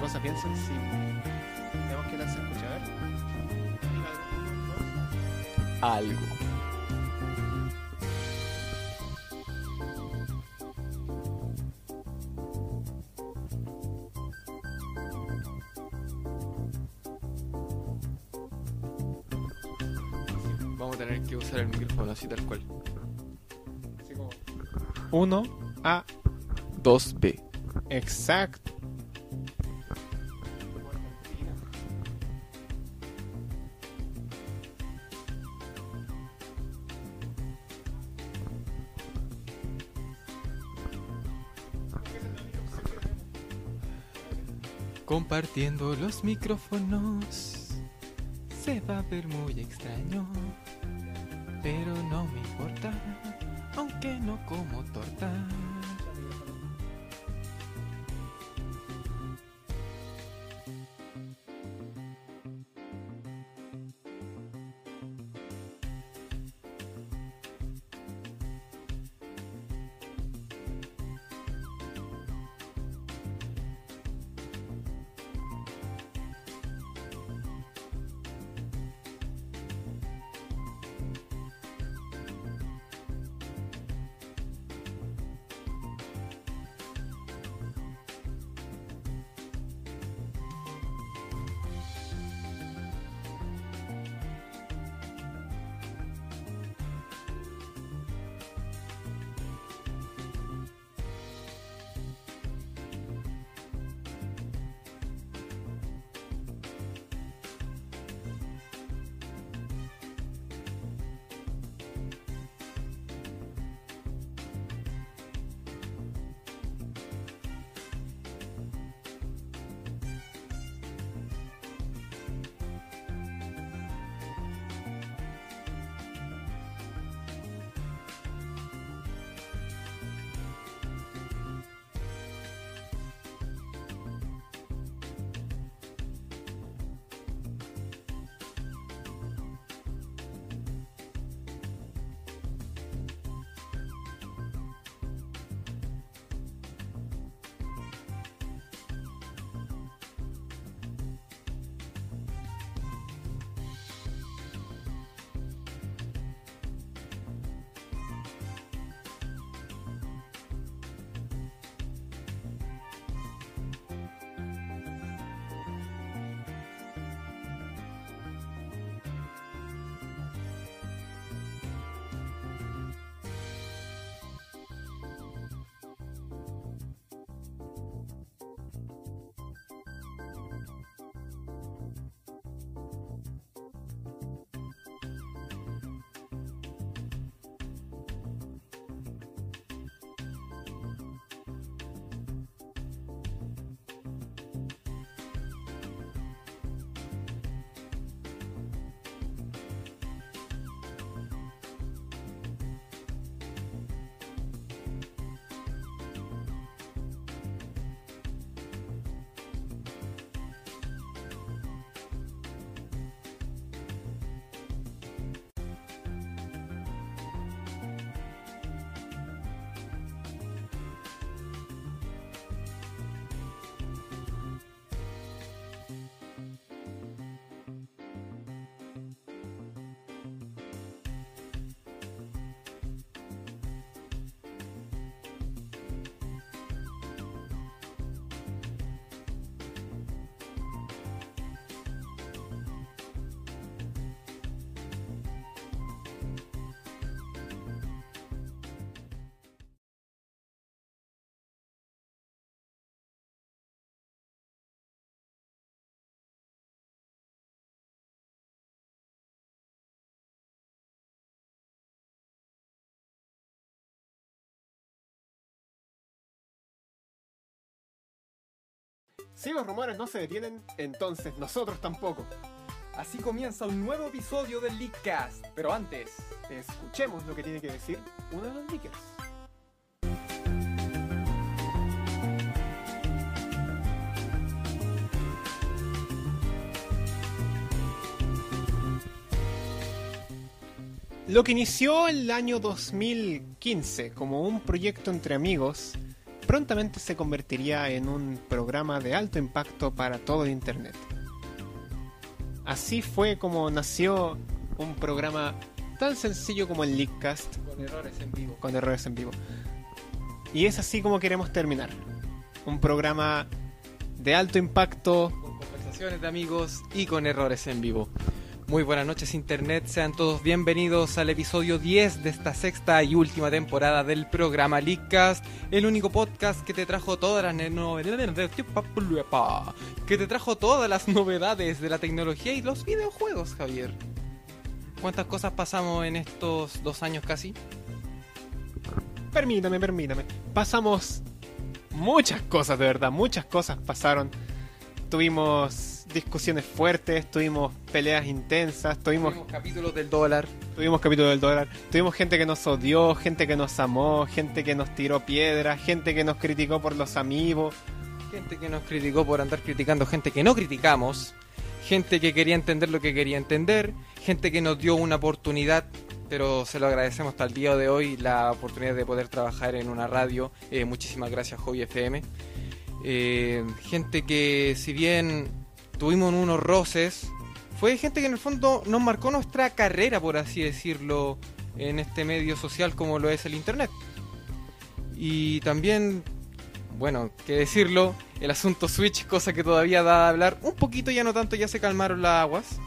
Cosa bien sensible. Tenemos que darse a escuchar. Algo, ¿no? Algo. Vamos a tener que usar el micrófono así tal cual. Así como 1A, 2B. exacto. Compartiendo los micrófonos se va a ver muy extraño, pero no me importa, aunque no como torta. Si los rumores no se detienen, entonces nosotros tampoco. Así comienza un nuevo episodio del Leakcast. Pero antes, Escuchemos lo que tiene que decir uno de los leakers. Lo que inició el año 2015 como un proyecto entre amigos prontamente se convertiría en un programa de alto impacto para todo Internet. Así fue como nació un programa tan sencillo como el Leakcast. Con errores en vivo. Con errores en vivo. Y es así como queremos terminar. Un programa de alto impacto. Con conversaciones de amigos y con errores en vivo. Muy buenas noches Internet, sean todos bienvenidos al episodio 10 de esta sexta y última temporada del programa Leakcast, el único podcast que te trajo todas las novedades que te trajo todas las novedades de la tecnología y los videojuegos, Javier. ¿Cuántas cosas pasamos en estos dos años casi? Permítame, permítame. Pasamos muchas cosas, de verdad, muchas cosas pasaron. Tuvimos discusiones fuertes, tuvimos peleas intensas, tuvimos, Tuvimos capítulos del dólar. tuvimos capítulos del dólar, tuvimos gente que nos odió, gente que nos amó, gente que nos tiró piedras, gente que nos criticó por los amigos. Gente que nos criticó por andar criticando gente que no criticamos. Gente que quería entender lo que quería entender. Gente que nos dio una oportunidad, pero se lo agradecemos hasta el día de hoy, la oportunidad de poder trabajar en una radio. Eh, muchísimas gracias, Hobby FM. Eh, gente que, si bien tuvimos unos roces, fue gente que en el fondo nos marcó nuestra carrera, por así decirlo, en este medio social como lo es el Internet. Y también bueno, que decirlo, el asunto Switch, cosa que todavía da a hablar un poquito, ya no tanto, ya se calmaron las aguas.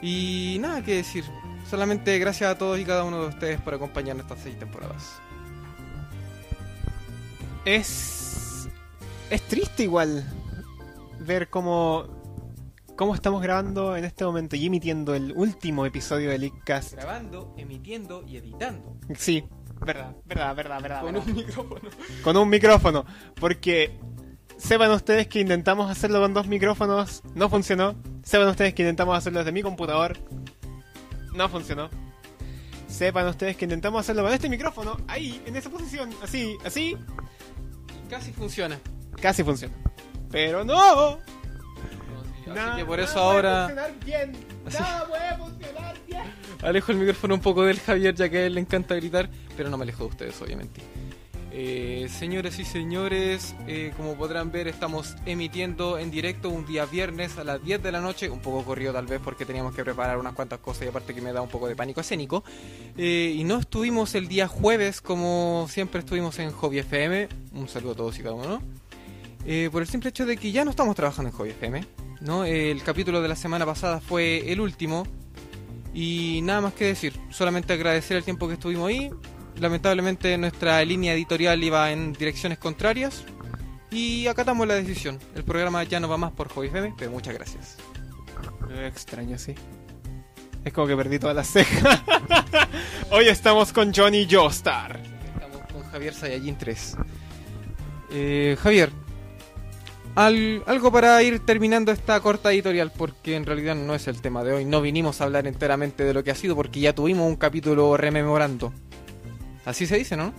Y nada que decir, solamente gracias a todos y cada uno de ustedes por acompañarnos estas seis temporadas. Es. Es triste igual ver cómo. cómo estamos grabando en este momento y emitiendo el último episodio de Leakcast. Grabando, emitiendo y editando. Sí, verdad, verdad, verdad, verdad. Con verdad. un micrófono. con un micrófono. Porque sepan ustedes que intentamos hacerlo con dos micrófonos, no funcionó. Sepan ustedes que intentamos hacerlo desde mi computador, no funcionó. Sepan ustedes que intentamos hacerlo con este micrófono, ahí, en esa posición, así, así, casi funciona. casi funciona. Pero no. Así Nada- que por nada eso puede ahora funcionar bien. Nada puede funcionar bien. alejo el micrófono un poco del Javier, ya que a él le encanta gritar, pero no me alejo de ustedes, obviamente. Eh, señores y señores, eh, como podrán ver, estamos emitiendo en directo un día viernes a las 10 de la noche, un poco corrido tal vez porque teníamos que preparar unas cuantas cosas y aparte que me da un poco de pánico escénico. Eh, y no estuvimos el día jueves como siempre estuvimos en Hobby FM. Un saludo a todos y cada uno. Eh, por el simple hecho de que ya no estamos trabajando en Hobby FM. ¿no? El capítulo de la semana pasada fue el último. Y nada más que decir, solamente agradecer el tiempo que estuvimos ahí. Lamentablemente nuestra línea editorial iba en direcciones contrarias y acatamos la decisión. El programa ya no va más por Hobby FM, pero muchas gracias. Me extraño, sí. Es como que perdí todas las cejas. Hoy estamos con Johnny Joestar. Estamos con Javier Sayajin 3. Eh, Javier, al- algo para ir terminando esta corta editorial, porque en realidad no es el tema de hoy. No vinimos a hablar enteramente de lo que ha sido, porque ya tuvimos un capítulo rememorando. Así se dice, ¿no?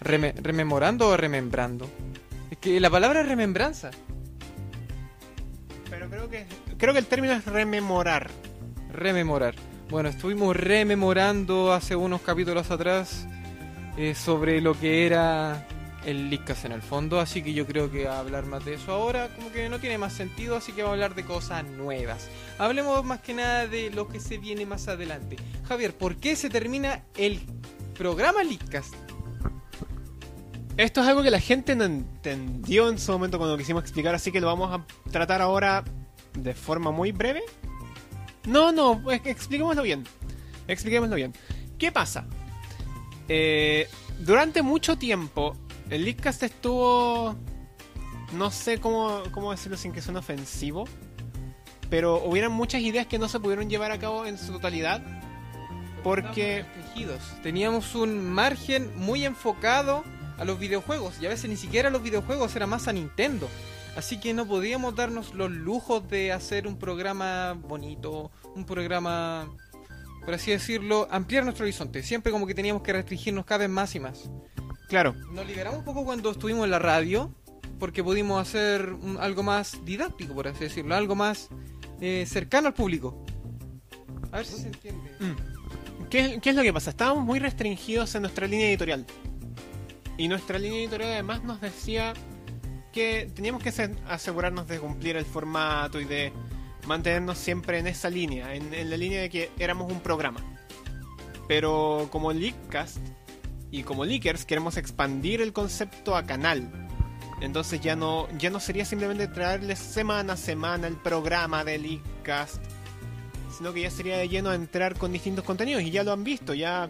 Reme- ¿Rememorando o remembrando? Es que la palabra es remembranza. Pero creo que creo que el término es rememorar. Rememorar. Bueno, estuvimos rememorando hace unos capítulos atrás eh, sobre lo que era el Leadcast en el fondo, así que yo creo que hablar más de eso ahora como que no tiene más sentido, así que vamos a hablar de cosas nuevas. Hablemos más que nada de lo que se viene más adelante. Javier, ¿por qué se termina el programa Leadcast? Esto es algo que la gente no entendió en su momento cuando lo quisimos explicar, así que lo vamos a tratar ahora de forma muy breve. No, no, expliquémoslo bien. Expliquémoslo bien. ¿Qué pasa? Eh, durante mucho tiempo, el Leadcast estuvo. No sé cómo, cómo decirlo sin que suene ofensivo. Pero hubieran muchas ideas que no se pudieron llevar a cabo en su totalidad. Porque. Teníamos un margen muy enfocado a los videojuegos y a veces ni siquiera los videojuegos era más a Nintendo. Así que no podíamos darnos los lujos de hacer un programa bonito, un programa, por así decirlo, ampliar nuestro horizonte. Siempre como que teníamos que restringirnos cada vez más y más. Claro, Nos liberamos un poco cuando estuvimos en la radio, porque pudimos hacer un- algo más didáctico, por así decirlo, algo más eh, cercano al público. A ver si se entiende. ¿Qué, qué es lo que pasa? Estábamos muy restringidos en nuestra línea editorial. Y nuestra línea editorial además nos decía que teníamos que se- asegurarnos de cumplir el formato y de mantenernos siempre en esa línea, en, en la línea de que éramos un programa. Pero como Leakcast y como Leakers queremos expandir el concepto a canal. Entonces ya no, ya no sería simplemente traerles semana a semana el programa de Leakcast, sino que ya sería de lleno entrar con distintos contenidos y ya lo han visto, ya,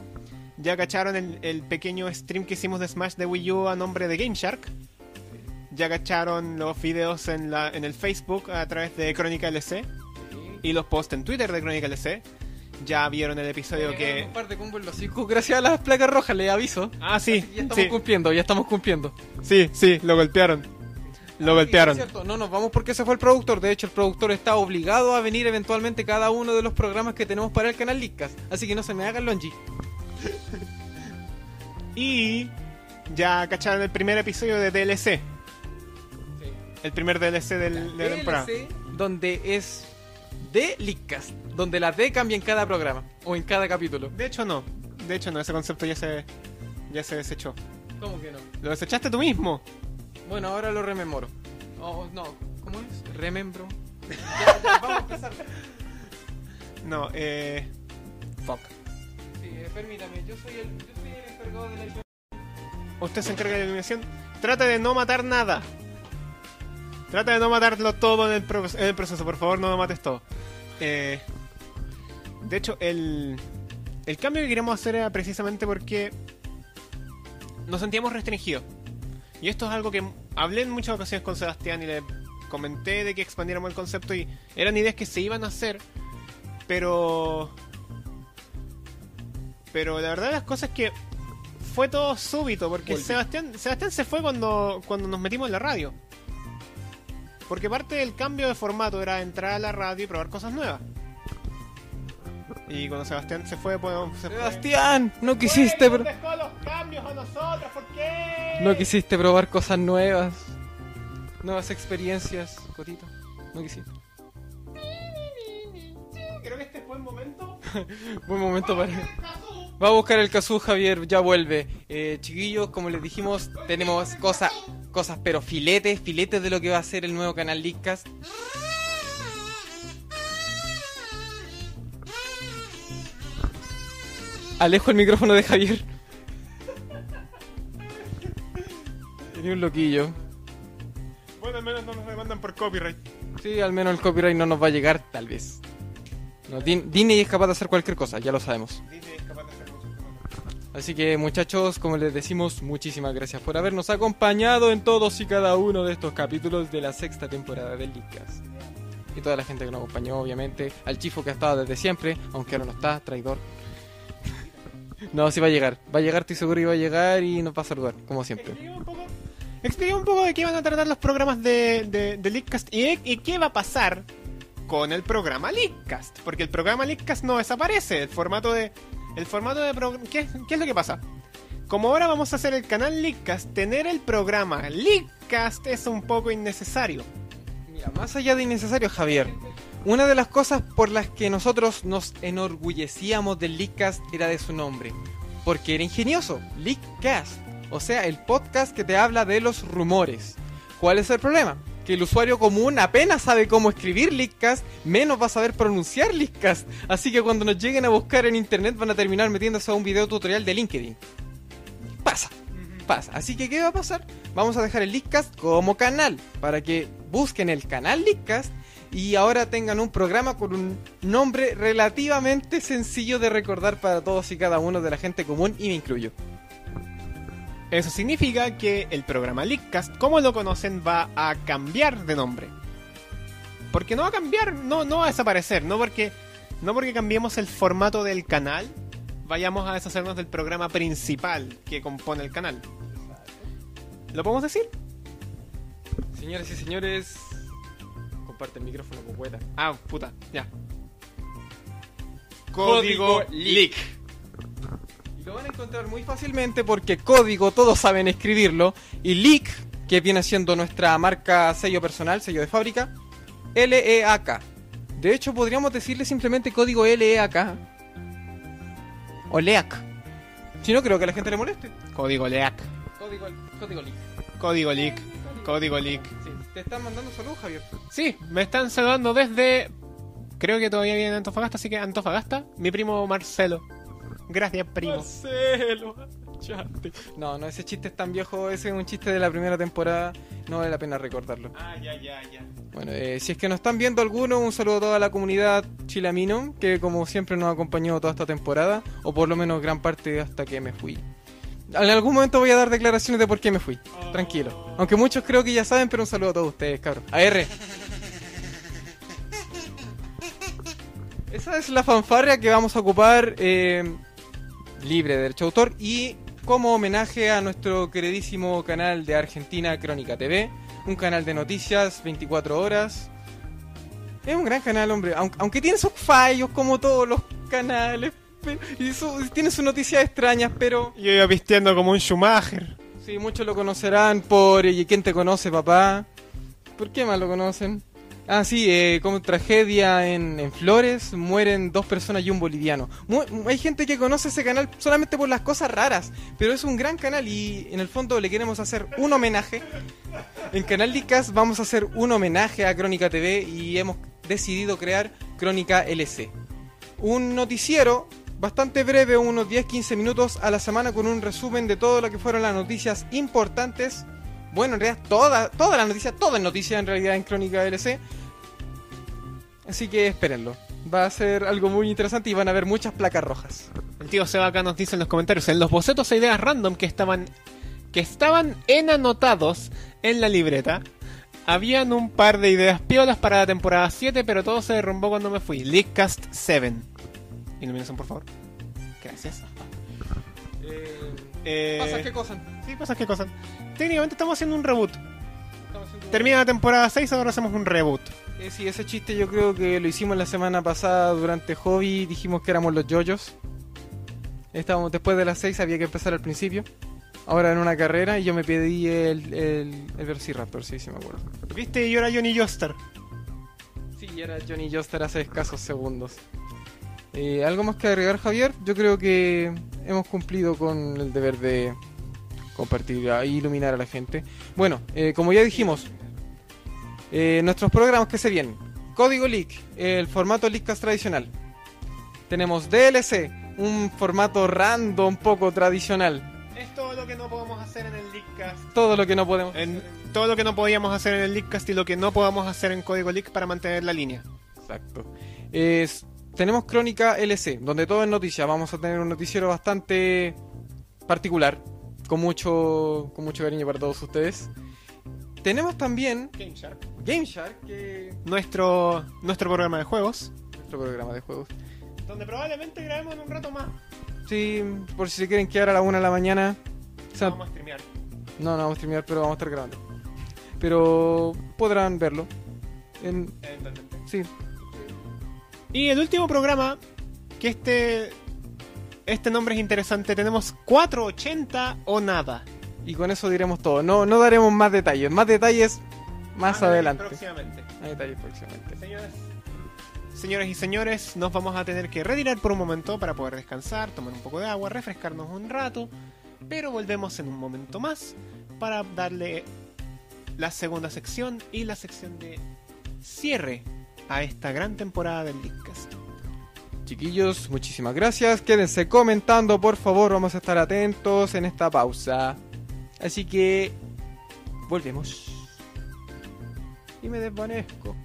ya cacharon el, el pequeño stream que hicimos de Smash de Wii U a nombre de Game Shark. Ya cacharon los videos en, la, en el Facebook a través de Crónica LC y los posts en Twitter de Crónica LC. Ya vieron el episodio que... Un par de combos en los gracias a las placas rojas, le aviso. Ah, sí, Ya estamos sí, cumpliendo, ya estamos cumpliendo. sí, sí, lo golpearon. Lo Ah, golpearon. sí, es cierto, no nos vamos porque se fue el productor. De hecho, el productor está obligado a venir eventualmente cada uno de los programas que tenemos para el canal Leadcast. Así que no se me hagan longi. Y ya cacharon el primer episodio de DLC. El primer DLC del, de la temporada. DLC, donde es de Leadcast. Donde la D cambia en cada programa o en cada capítulo. De hecho no. De hecho no, ese concepto ya se ya se desechó. ¿Cómo que no? Lo desechaste tú mismo. Bueno, ahora lo rememoro. Oh, no, ¿cómo es? Remembro. Ya, ya, vamos a empezar. No, eh fuck. Sí, eh, permítame, yo soy el, yo soy el encargado de la Usted se encarga de la iluminación. Trata de no matar nada. Trata de no matarlo todo en el, pro- en el proceso. Por favor, no lo mates todo. Eh, de hecho, el, el cambio que queríamos hacer era precisamente porque nos sentíamos restringidos. Y esto es algo que hablé en muchas ocasiones con Sebastián y le comenté de que expandiéramos el concepto y eran ideas que se iban a hacer, pero... Pero la verdad de las cosas es que fue todo súbito, porque. Sebastián, Sebastián se fue cuando, cuando nos metimos en la radio. Porque parte del cambio de formato era entrar a la radio y probar cosas nuevas. Y cuando Sebastián se fue, pues... Se fue. Sebastián, no quisiste, Güey, pro- nos dejó los cambios a nosotros, ¿por qué? no quisiste probar cosas nuevas, nuevas experiencias, Cotito. No quisiste. Creo que este fue el momento. Buen momento para. Va a buscar el Kazoo, Javier, ya vuelve. Eh, chiquillos, como les dijimos, tenemos cosas, cosas, pero filetes, filetes de lo que va a ser el nuevo canal Leadcast. Alejo el micrófono de Javier. Tenía un loquillo. Bueno, al menos no nos demandan por copyright. Sí, al menos el copyright no nos va a llegar, tal vez. No, Din- Disney es capaz de hacer cualquier cosa, ya lo sabemos. Disney es capaz de hacer muchas cosas. Así que muchachos, como les decimos, muchísimas gracias por habernos acompañado en todos y cada uno de estos capítulos de la sexta temporada de Leadcast. Y toda la gente que nos acompañó, obviamente. Al chifo que ha estado desde siempre, aunque ahora no está, traidor. No, sí va a llegar. Va a llegar, estoy seguro que va a llegar y nos va a saludar, como siempre. Expliquemos un poco, expliquemos un poco de qué van a tratar los programas de, de, de Leakcast y, y qué va a pasar con el programa Leakcast. Porque el programa Leakcast no desaparece. El formato de. El formato de pro- ¿qué, ¿Qué es lo que pasa? Como ahora vamos a hacer el canal Leakcast, tener el programa Leakcast es un poco innecesario. Mira, más allá de innecesario, Javier, una de las cosas por las que nosotros nos enorgullecíamos del Leakcast era de su nombre. Porque era ingenioso, Leakcast. O sea, el podcast que te habla de los rumores. ¿Cuál es el problema? Que el usuario común apenas sabe cómo escribir Leakcast, menos va a saber pronunciar Leakcast. Así que cuando nos lleguen a buscar en internet van a terminar metiéndose a un video tutorial de LinkedIn. Pasa pasa. Así que, ¿qué va a pasar? Vamos a dejar el Leadcast como canal para que busquen el canal Leadcast y ahora tengan un programa con un nombre relativamente sencillo de recordar para todos y cada uno de la gente común y me incluyo. Eso significa que el programa Leakcast, como lo conocen, va a cambiar de nombre. Porque no va a cambiar, no, no va a desaparecer, no porque, no porque cambiemos el formato del canal, vayamos a deshacernos del programa principal que compone el canal. ¿Lo podemos decir? Señoras y señores, comparte el micrófono con Cueta. Ah, puta, ya. Código Leak. Y lo van a encontrar muy fácilmente porque código todos saben escribirlo y Leak, que viene siendo nuestra marca sello personal, sello de fábrica, L-E-A-K. De hecho, podríamos decirle simplemente código L-E-A-K. O LEAC. Si no, creo que a la gente le moleste. Código LEAC. Código Código, código link. Código leak. Código leak. Te están mandando saludos, Javier. Sí, me están saludando desde. Creo que todavía viene en Antofagasta, así que Antofagasta, mi primo Marcelo. Gracias, primo. Marcelo, chate. No, no, ese chiste es tan viejo, ese es un chiste de la primera temporada, no vale la pena recordarlo. Ah, ya, ya, ya. Bueno, eh, si es que nos están viendo algunos, un saludo a toda la comunidad chilamino, que como siempre nos ha acompañado toda esta temporada, o por lo menos gran parte hasta que me fui. En algún momento voy a dar declaraciones de por qué me fui, tranquilo. Aunque muchos creo que ya saben, pero un saludo a todos ustedes, cabros. AR. Esa es la fanfarria que vamos a ocupar eh, libre de derecho de autor y como homenaje a nuestro queridísimo canal de Argentina Crónica TV, un canal de noticias 24 horas. Es un gran canal, hombre, aunque, aunque tiene sus fallos como todos los canales y su- tiene sus noticias extrañas, pero Yo iba vistiendo como un Schumacher. sí, muchos lo conocerán por ¿Y quién te conoce, papá? ¿Por qué más lo conocen? Ah, sí, eh, como tragedia en, en Flores, mueren dos personas y un boliviano. Mu- hay gente que conoce ese canal solamente por las cosas raras, pero es un gran canal y en el fondo le queremos hacer un homenaje. En Canal Licas vamos a hacer un homenaje a Crónica TV y hemos decidido crear Crónica LC. Un noticiero bastante breve, unos 10-15 minutos a la semana con un resumen de todo lo que fueron las noticias importantes. Bueno, en realidad toda, toda la noticia, toda noticia en realidad en Crónica LC. Así que espérenlo. Va a ser algo muy interesante y van a ver muchas placas rojas. El tío Seba acá nos dice en los comentarios, en los bocetos e ideas random que estaban que estaban en anotados en la libreta, habían un par de ideas piolas para la temporada 7, pero todo se derrumbó cuando me fui. Leakcast 7. Iluminación, por favor. Gracias. Eh, ¿Pasa qué cosa? Sí, pasa qué cosa. Técnicamente estamos haciendo un reboot. Termina la temporada 6, ahora hacemos un reboot. Eh, sí, ese chiste yo creo que lo hicimos la semana pasada durante Hobby. Dijimos que éramos los yoyos. Estábamos después de las 6, había que empezar al principio. Ahora en una carrera y yo me pedí el, el, el Velociraptor, sí, sí me acuerdo. ¿Viste? Yo era Johnny Joster. Sí, era Johnny Joster hace escasos segundos. Eh, ¿Algo más que agregar, Javier? Yo creo que hemos cumplido con el deber de compartir e iluminar a la gente. Bueno, eh, como ya dijimos, eh, nuestros programas que se vienen. Código Leak, el formato Leakcast tradicional. Tenemos DLC, un formato random poco tradicional. Es todo lo que no podemos hacer en el Leakcast. Todo lo que no podemos En hacer en- todo lo que no podíamos hacer en el Leakcast y lo que no podamos hacer en Código Leak para mantener la línea. Exacto. Es- tenemos Crónica LC, donde todo es noticia. Vamos a tener un noticiero bastante particular, con mucho, con mucho cariño para todos ustedes. Tenemos también Game Shark. Game Shark, que es Nuestro, nuestro programa de juegos. nuestro programa de juegos. Donde probablemente grabemos en un rato más. Sí, por si se quieren quedar a la una de la mañana. O sea, Vamos a streamear. no, no vamos a streamear, pero vamos a estar grabando. Pero podrán verlo. En, Eventualmente. sí, Y el último programa, que este. Este nombre es interesante. Tenemos 480 o nada. y con eso diremos todo. No, no daremos más detalles. Más detalles más Ah, adelante. Próximamente. Más detalles próximamente. Señores, señores y señores, nos vamos a tener que retirar por un momento para poder descansar, tomar un poco de agua, refrescarnos un rato, pero volvemos en un momento más para darle la segunda sección y la sección de cierre a esta gran temporada del Leadcast. Chiquillos, muchísimas gracias. Quédense comentando, por favor. Vamos a estar atentos en esta pausa. Así que volvemos. Y me desvanezco.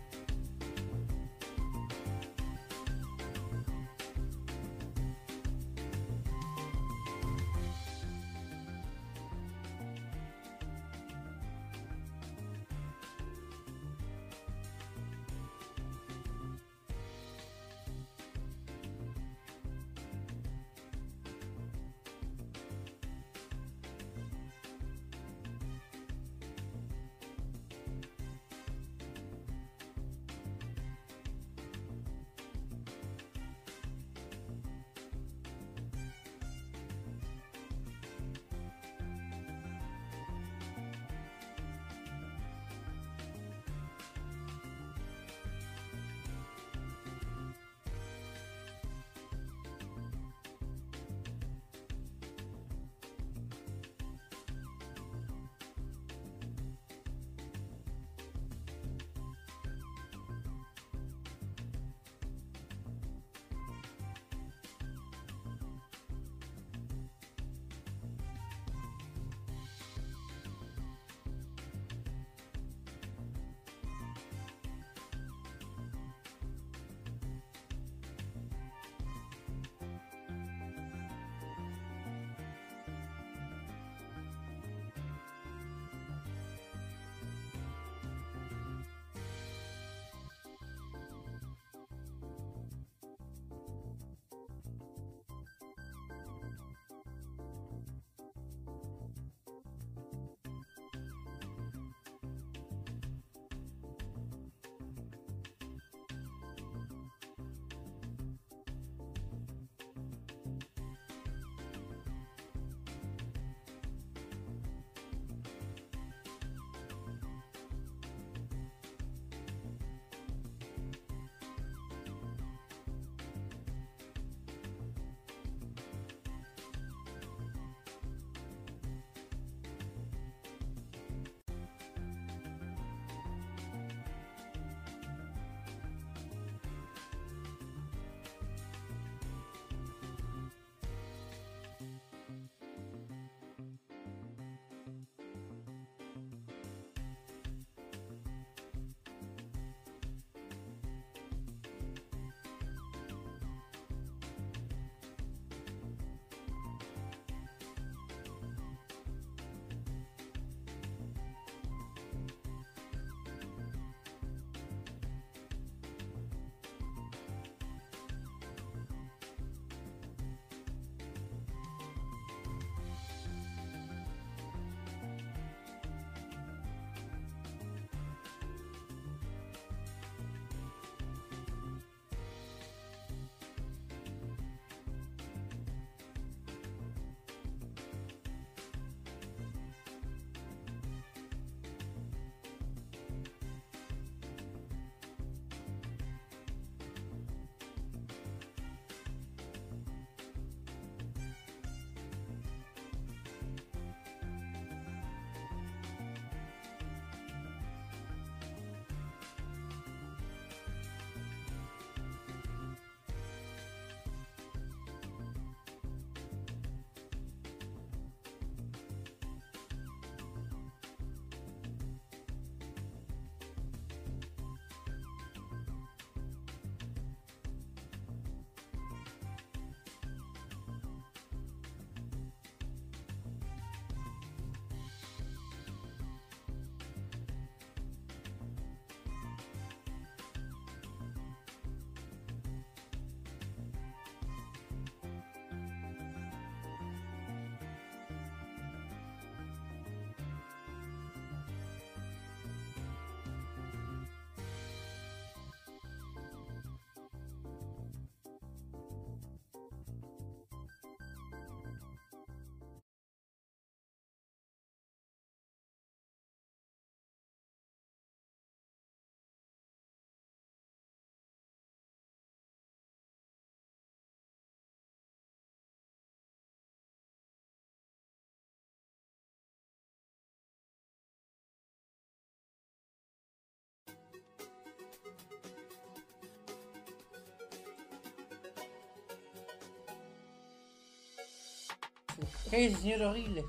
Cállese, señor horrible.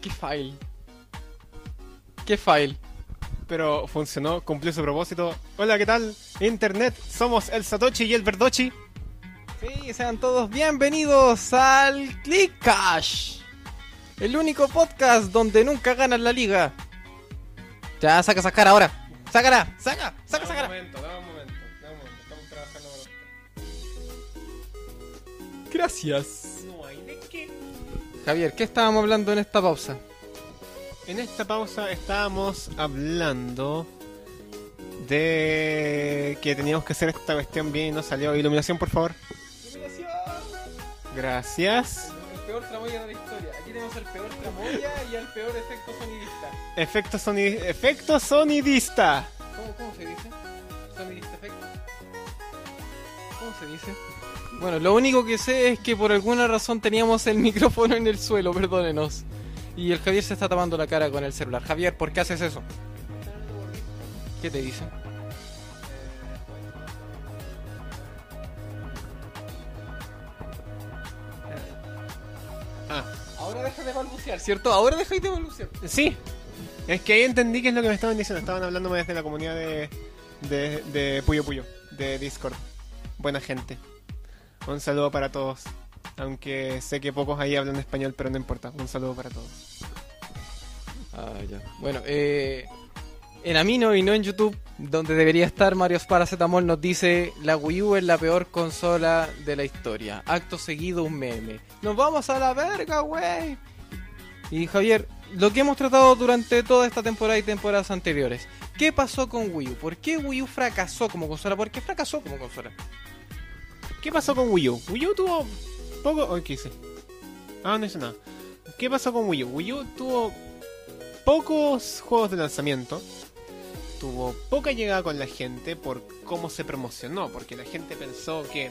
¿Qué file? ¿Qué file? Pero funcionó, cumplió su propósito. Hola, ¿qué tal? Internet, somos el Satoshi y el Verdochi. Sí, sean todos bienvenidos al Click Cash. El único podcast donde nunca ganan la liga. Ya, saca esa cara ahora. Sácala, saca, Gracias. No hay de qué. Javier, ¿qué estábamos hablando en esta pausa? En esta pausa estábamos hablando de que teníamos que hacer esta cuestión bien y no salió. Iluminación, por favor. Gracias. El peor tramoya de la historia. Aquí tenemos el peor tramoya y el peor efecto sonidista. Efecto, soni- efecto sonidista. ¿Cómo, cómo se dice? Sonidista efecto. ¿Cómo se dice? Bueno, lo único que sé es que por alguna razón teníamos el micrófono en el suelo, perdónenos. Y el Javier se está tapando la cara con el celular. Javier, ¿por qué haces eso? ¿Qué te dice? Ah, Ahora deja de balbucear, ¿cierto? Ahora dejáis de balbucear. sí. Es que ahí entendí qué es lo que me estaban diciendo. Estaban hablándome desde la comunidad de, de, de Puyo Puyo, de Discord. Buena gente. Un saludo para todos. Aunque sé que pocos ahí hablan español, pero no importa. Un saludo para todos. Ah, ya. Bueno, eh, en Amino y no en YouTube, donde debería estar Mario Paracetamol, nos dice: La Wii U es la peor consola de la historia. Acto seguido, un meme. ¡Nos vamos a la verga, güey! Y Javier, lo que hemos tratado durante toda esta temporada y temporadas anteriores: ¿qué pasó con Wii U? ¿Por qué Wii U fracasó como consola? ¿Por qué fracasó como consola? ¿Qué pasó con Wii U? Wii U tuvo poco... Oh, ¿Qué hice? Ah, no hice nada. ¿Qué pasó con Wii U? Wii U tuvo pocos juegos de lanzamiento. Tuvo poca llegada con la gente por cómo se promocionó. Porque la gente pensó que,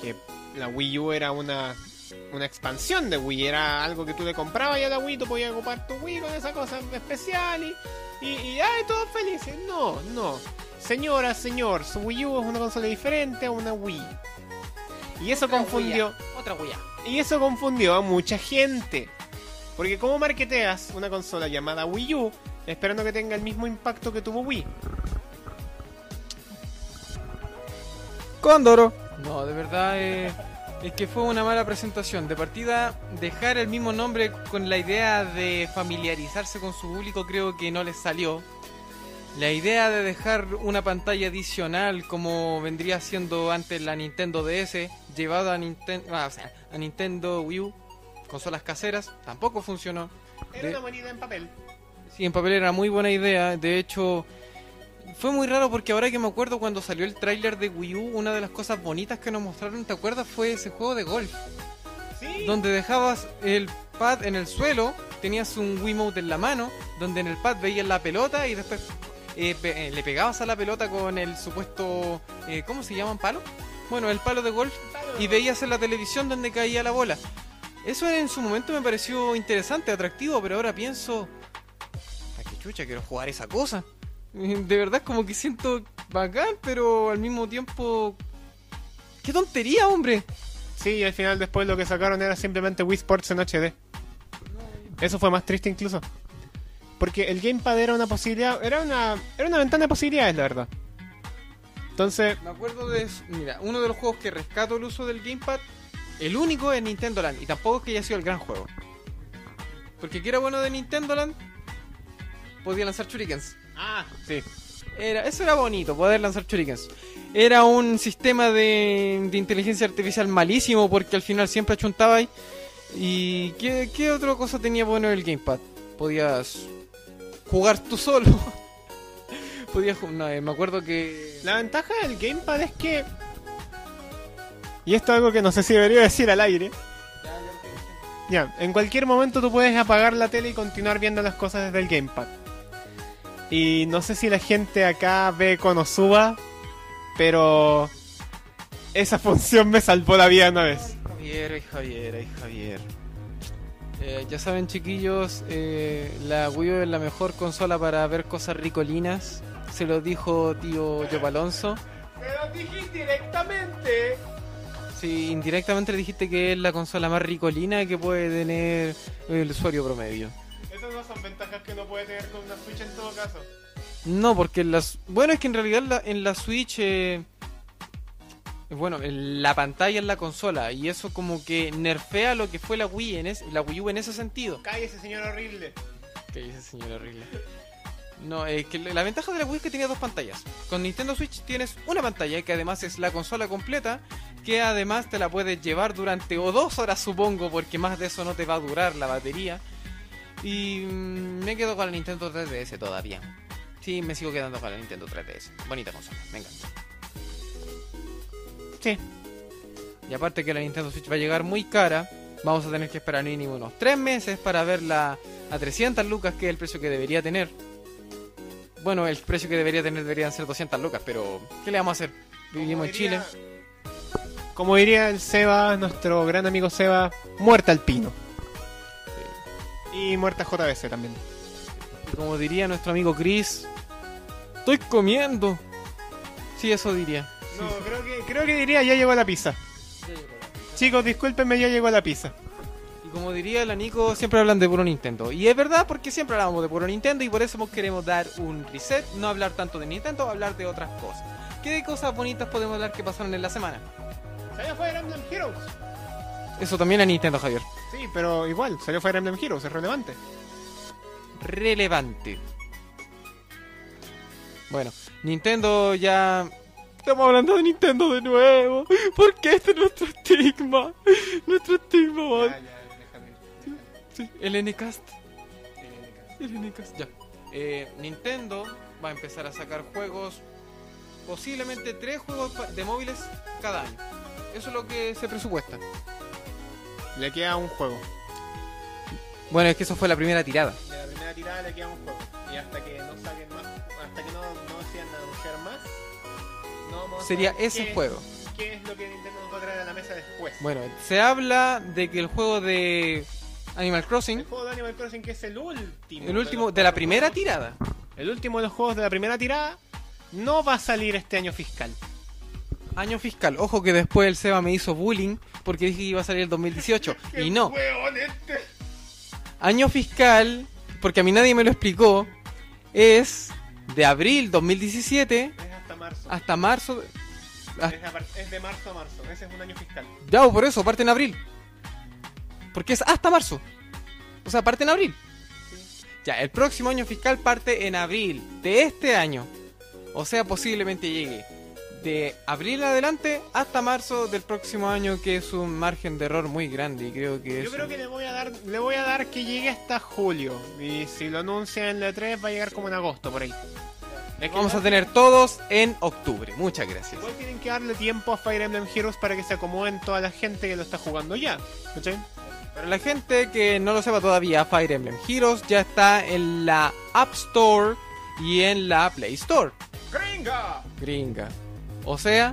que la Wii U era una, una expansión de Wii. Era algo que tú le comprabas y a la Wii tú podías ocupar tu Wii con esa cosa especial y, y, y ¡ay, todos felices! No, no. Señora, señor, su Wii U es una consola diferente a una Wii. Y eso confundió. Otra Wii. Y eso confundió a mucha gente. Porque como marketeas una consola llamada Wii U esperando que tenga el mismo impacto que tuvo Wii. Cóndoro. No, de verdad eh, es que fue una mala presentación. De partida, dejar el mismo nombre con la idea de familiarizarse con su público creo que no les salió. La idea de dejar una pantalla adicional como vendría siendo antes la Nintendo DS, llevada a, Ninten- ah, o sea, a Nintendo Wii U, consolas caseras, tampoco funcionó. Era De- una moneda en papel. Sí, en papel era muy buena idea. De hecho, fue muy raro porque ahora que me acuerdo cuando salió el tráiler de Wii U, una de las cosas bonitas que nos mostraron, ¿te acuerdas? Fue ese juego de golf. Sí. Donde dejabas el pad en el suelo, tenías un Wiimote en la mano, donde en el pad veías la pelota y después eh, pe- eh, le pegabas a la pelota con el supuesto... eh, ¿Cómo se llaman? ¿Palo? Bueno, el palo de golf y veías en la televisión donde caía la bola. Eso en su momento me pareció interesante, atractivo, pero ahora pienso... ¿A qué chucha quiero jugar esa cosa? De verdad como que siento bacán, pero al mismo tiempo... ¡Qué tontería, hombre! Sí, y al final después lo que sacaron era simplemente Wii Sports en HD. Eso fue más triste incluso. Porque el gamepad era una posibilidad, era una, era una ventana de posibilidades, la verdad. Entonces, Me acuerdo de... Mira, uno de los juegos que rescato el uso del gamepad, el único es Nintendo Land, y tampoco es que haya sido el gran juego. Porque que era bueno de Nintendo Land, podía lanzar shurikens. ah, sí. Era, eso era bonito, poder lanzar shurikens. Era un sistema de, de inteligencia artificial malísimo porque al final siempre achuntaba ahí. ¿Y qué, qué otra cosa tenía bueno el gamepad? Podías jugar tú solo. Podías ju- no, eh, me acuerdo que... La ventaja del gamepad es que... Y esto es algo que no sé si debería decir al aire. Ya, en cualquier momento tú puedes apagar la tele y continuar viendo las cosas desde el gamepad. Y no sé si la gente acá ve Konosuba, pero esa función me salvó la vida una vez. Javier, ay Javier, ay Javier. Eh, ya saben chiquillos, eh, la Wii U es la mejor consola para ver cosas ricolinas. se lo dijo tío Joe Alonso. ¡Me lo dijiste directamente! Sí, indirectamente le dijiste que es la consola más ricolina que puede tener el usuario promedio. Esas no son ventajas que uno puede tener con una Switch en todo caso. No, porque en las... Bueno, es que en realidad la- en la Switch... eh, Bueno, en la pantalla es la consola y eso como que nerfea lo que fue la Wii en es- la Wii U en ese sentido. Cállese, señor horrible. ¿Qué dice señor horrible? No, es que la ventaja de la Wii es que tenía dos pantallas. Con Nintendo Switch tienes una pantalla que además es la consola completa, que además te la puedes llevar durante o dos horas supongo, porque más de eso no te va a durar la batería. Y mm, me quedo con la Nintendo 3DS todavía. Sí, me sigo quedando con la Nintendo 3DS. Bonita consola, me encanta. Sí. Y aparte que la Nintendo Switch va a llegar muy cara, vamos a tener que esperar mínimo unos 3 meses para verla a 300 lucas, que es el precio que debería tener. Bueno, el precio que debería tener deberían ser 200 lucas, pero ¿qué le vamos a hacer? Vivimos en Chile. Como diría el Seba, nuestro gran amigo Seba, muerta al pino. Y muerta JBC también. Y como diría nuestro amigo Chris, estoy comiendo. Sí, eso diría. No, creo que, creo que diría ya llegó la pizza. Chicos, discúlpenme, ya llegó la pizza. Y como diría la Nico, siempre hablan de puro Nintendo. Y es verdad porque siempre hablamos de puro Nintendo y por eso queremos dar un reset, no hablar tanto de Nintendo, hablar de otras cosas. ¿Qué de cosas bonitas podemos hablar que pasaron en la semana? Salió Fire Emblem Heroes. Eso también es Nintendo, Javier. Sí, pero igual, salió Fire Emblem Heroes, es relevante. Relevante. Bueno, Nintendo ya... Estamos hablando de Nintendo de nuevo. Porque este es nuestro estigma. Nuestro estigma, man. Ya, ya, déjame. Sí, el Ncast. El Ncast, ya. Eh, Nintendo va a empezar a sacar juegos, posiblemente tres juegos de móviles cada año. Eso es lo que se presupuesta. Le queda un juego. Bueno, es que eso fue la primera tirada. De la primera tirada le queda un juego. Y hasta que Sería ese qué- juego. ¿Qué es lo que Nintendo nos va a traer a la mesa después? Bueno, se habla de que el juego de Animal el Crossing, juego de Animal Crossing que es el último. el último de la primera tirada. El último de los juegos de la primera tirada no va a salir este año fiscal. Año fiscal. Ojo que después el Seba me hizo bullying porque dije que iba a salir el 2018. y no. Este! Año fiscal, porque a mí nadie me lo explicó, es de abril 2017 Es hasta marzo. hasta marzo. Es, de marzo a marzo. Ese es un año fiscal. Ya, o por eso, parte en abril. Porque es hasta marzo. O sea, parte en abril. Ya, el próximo año fiscal parte en abril de este año. O sea, posiblemente llegue de abril adelante hasta marzo del próximo año, que es un margen de error muy grande. Y creo que es. Yo creo que le voy a dar le voy a dar que llegue hasta julio. Y si lo anuncian en la 3 va a llegar como en agosto por ahí. Es que Vamos a tener todos en octubre. Muchas gracias. Igual tienen que darle tiempo a Fire Emblem Heroes para que se acomoden toda la gente que lo está jugando ya. ¿Cachai? Para la gente que no lo sepa todavía, Fire Emblem Heroes ya está en la App Store y en la Play Store. ¡Gringa! Gringa. O sea,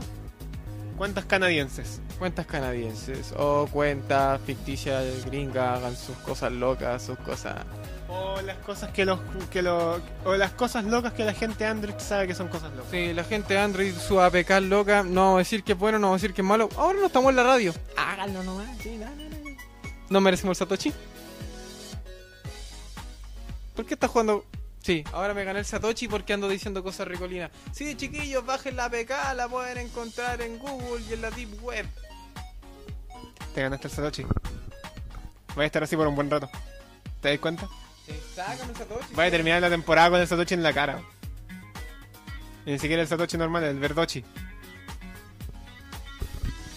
¿Cuántas canadienses? cuentas canadienses o cuentas ficticias gringas hagan sus cosas locas, sus cosas. O las cosas que los que lo, o las cosas locas que la gente Android sabe que son cosas locas. Sí, la gente Android, su APK loca, no vamos a decir que es bueno, no vamos a decir que es malo. Ahora no estamos en la radio. Háganlo nomás, sí, no, no, no. ¿No merecemos el Satoshi? ¿Por qué estás jugando? Sí, ahora me gané el Satoshi porque ando diciendo cosas ricolinas. Sí, chiquillos, bajen la APK, la pueden encontrar en Google y en la Deep Web. Te ganaste el Satoshi. Voy a estar así por un buen rato. ¿Te das cuenta? Sácame el Satoshi. Voy a terminar la temporada con el Satoshi en la cara. Y ni siquiera el Satoshi normal, el Verdochi.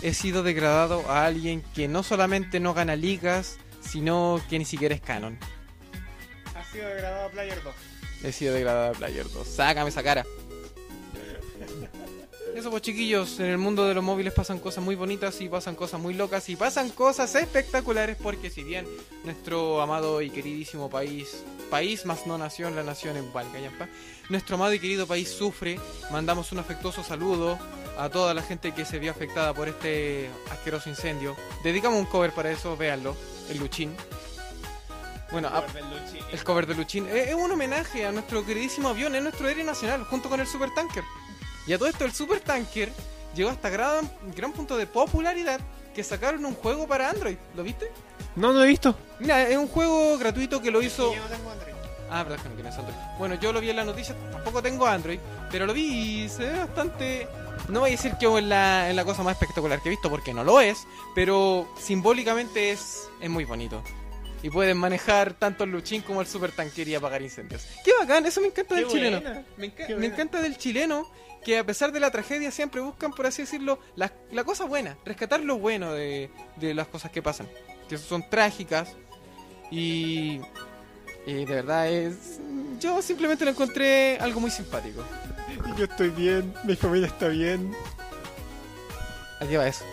He sido degradado a alguien que no solamente no gana ligas, sino que ni siquiera es canon. Ha sido grabado Player 2. He sido degradado a Player 2. Sácame esa cara. Eso pues chiquillos, en el mundo de los móviles pasan cosas muy bonitas y pasan cosas muy locas y pasan cosas espectaculares porque si bien nuestro amado y queridísimo país, país más no nación, la nación en Valcayampa, nuestro amado y querido país sufre, mandamos un afectuoso saludo a toda la gente que se vio afectada por este asqueroso incendio. Dedicamos un cover para eso, véanlo, el Luchín. Bueno, a- el cover de Luchín es, es un homenaje a nuestro queridísimo avión, es nuestro héroe nacional, junto con el Supertanker. Y a todo esto, el Supertanker llegó hasta gran, gran punto de popularidad que sacaron un juego para Android. ¿Lo viste? No, no he visto. Mira, es un juego gratuito que lo hizo. Yo no tengo Android. Ah, verdad que no tienes Android. Bueno, yo lo vi en la noticia, tampoco tengo Android, pero lo vi y se ve bastante. No voy a decir que es la, es la cosa más espectacular que he visto, porque no lo es, pero simbólicamente es, es muy bonito. Y pueden manejar tanto el Luchín como el Super Tanker y apagar incendios. ¡Qué bacán! Eso me encanta del Qué chileno. buena. Me, enca- Qué me encanta del chileno que a pesar de la tragedia siempre buscan, por así decirlo, la, la cosa buena, rescatar lo bueno de, de las cosas que pasan, que son trágicas y, y de verdad es... Yo simplemente lo encontré algo muy simpático. Yo estoy bien, mi familia está bien. Aquí va eso.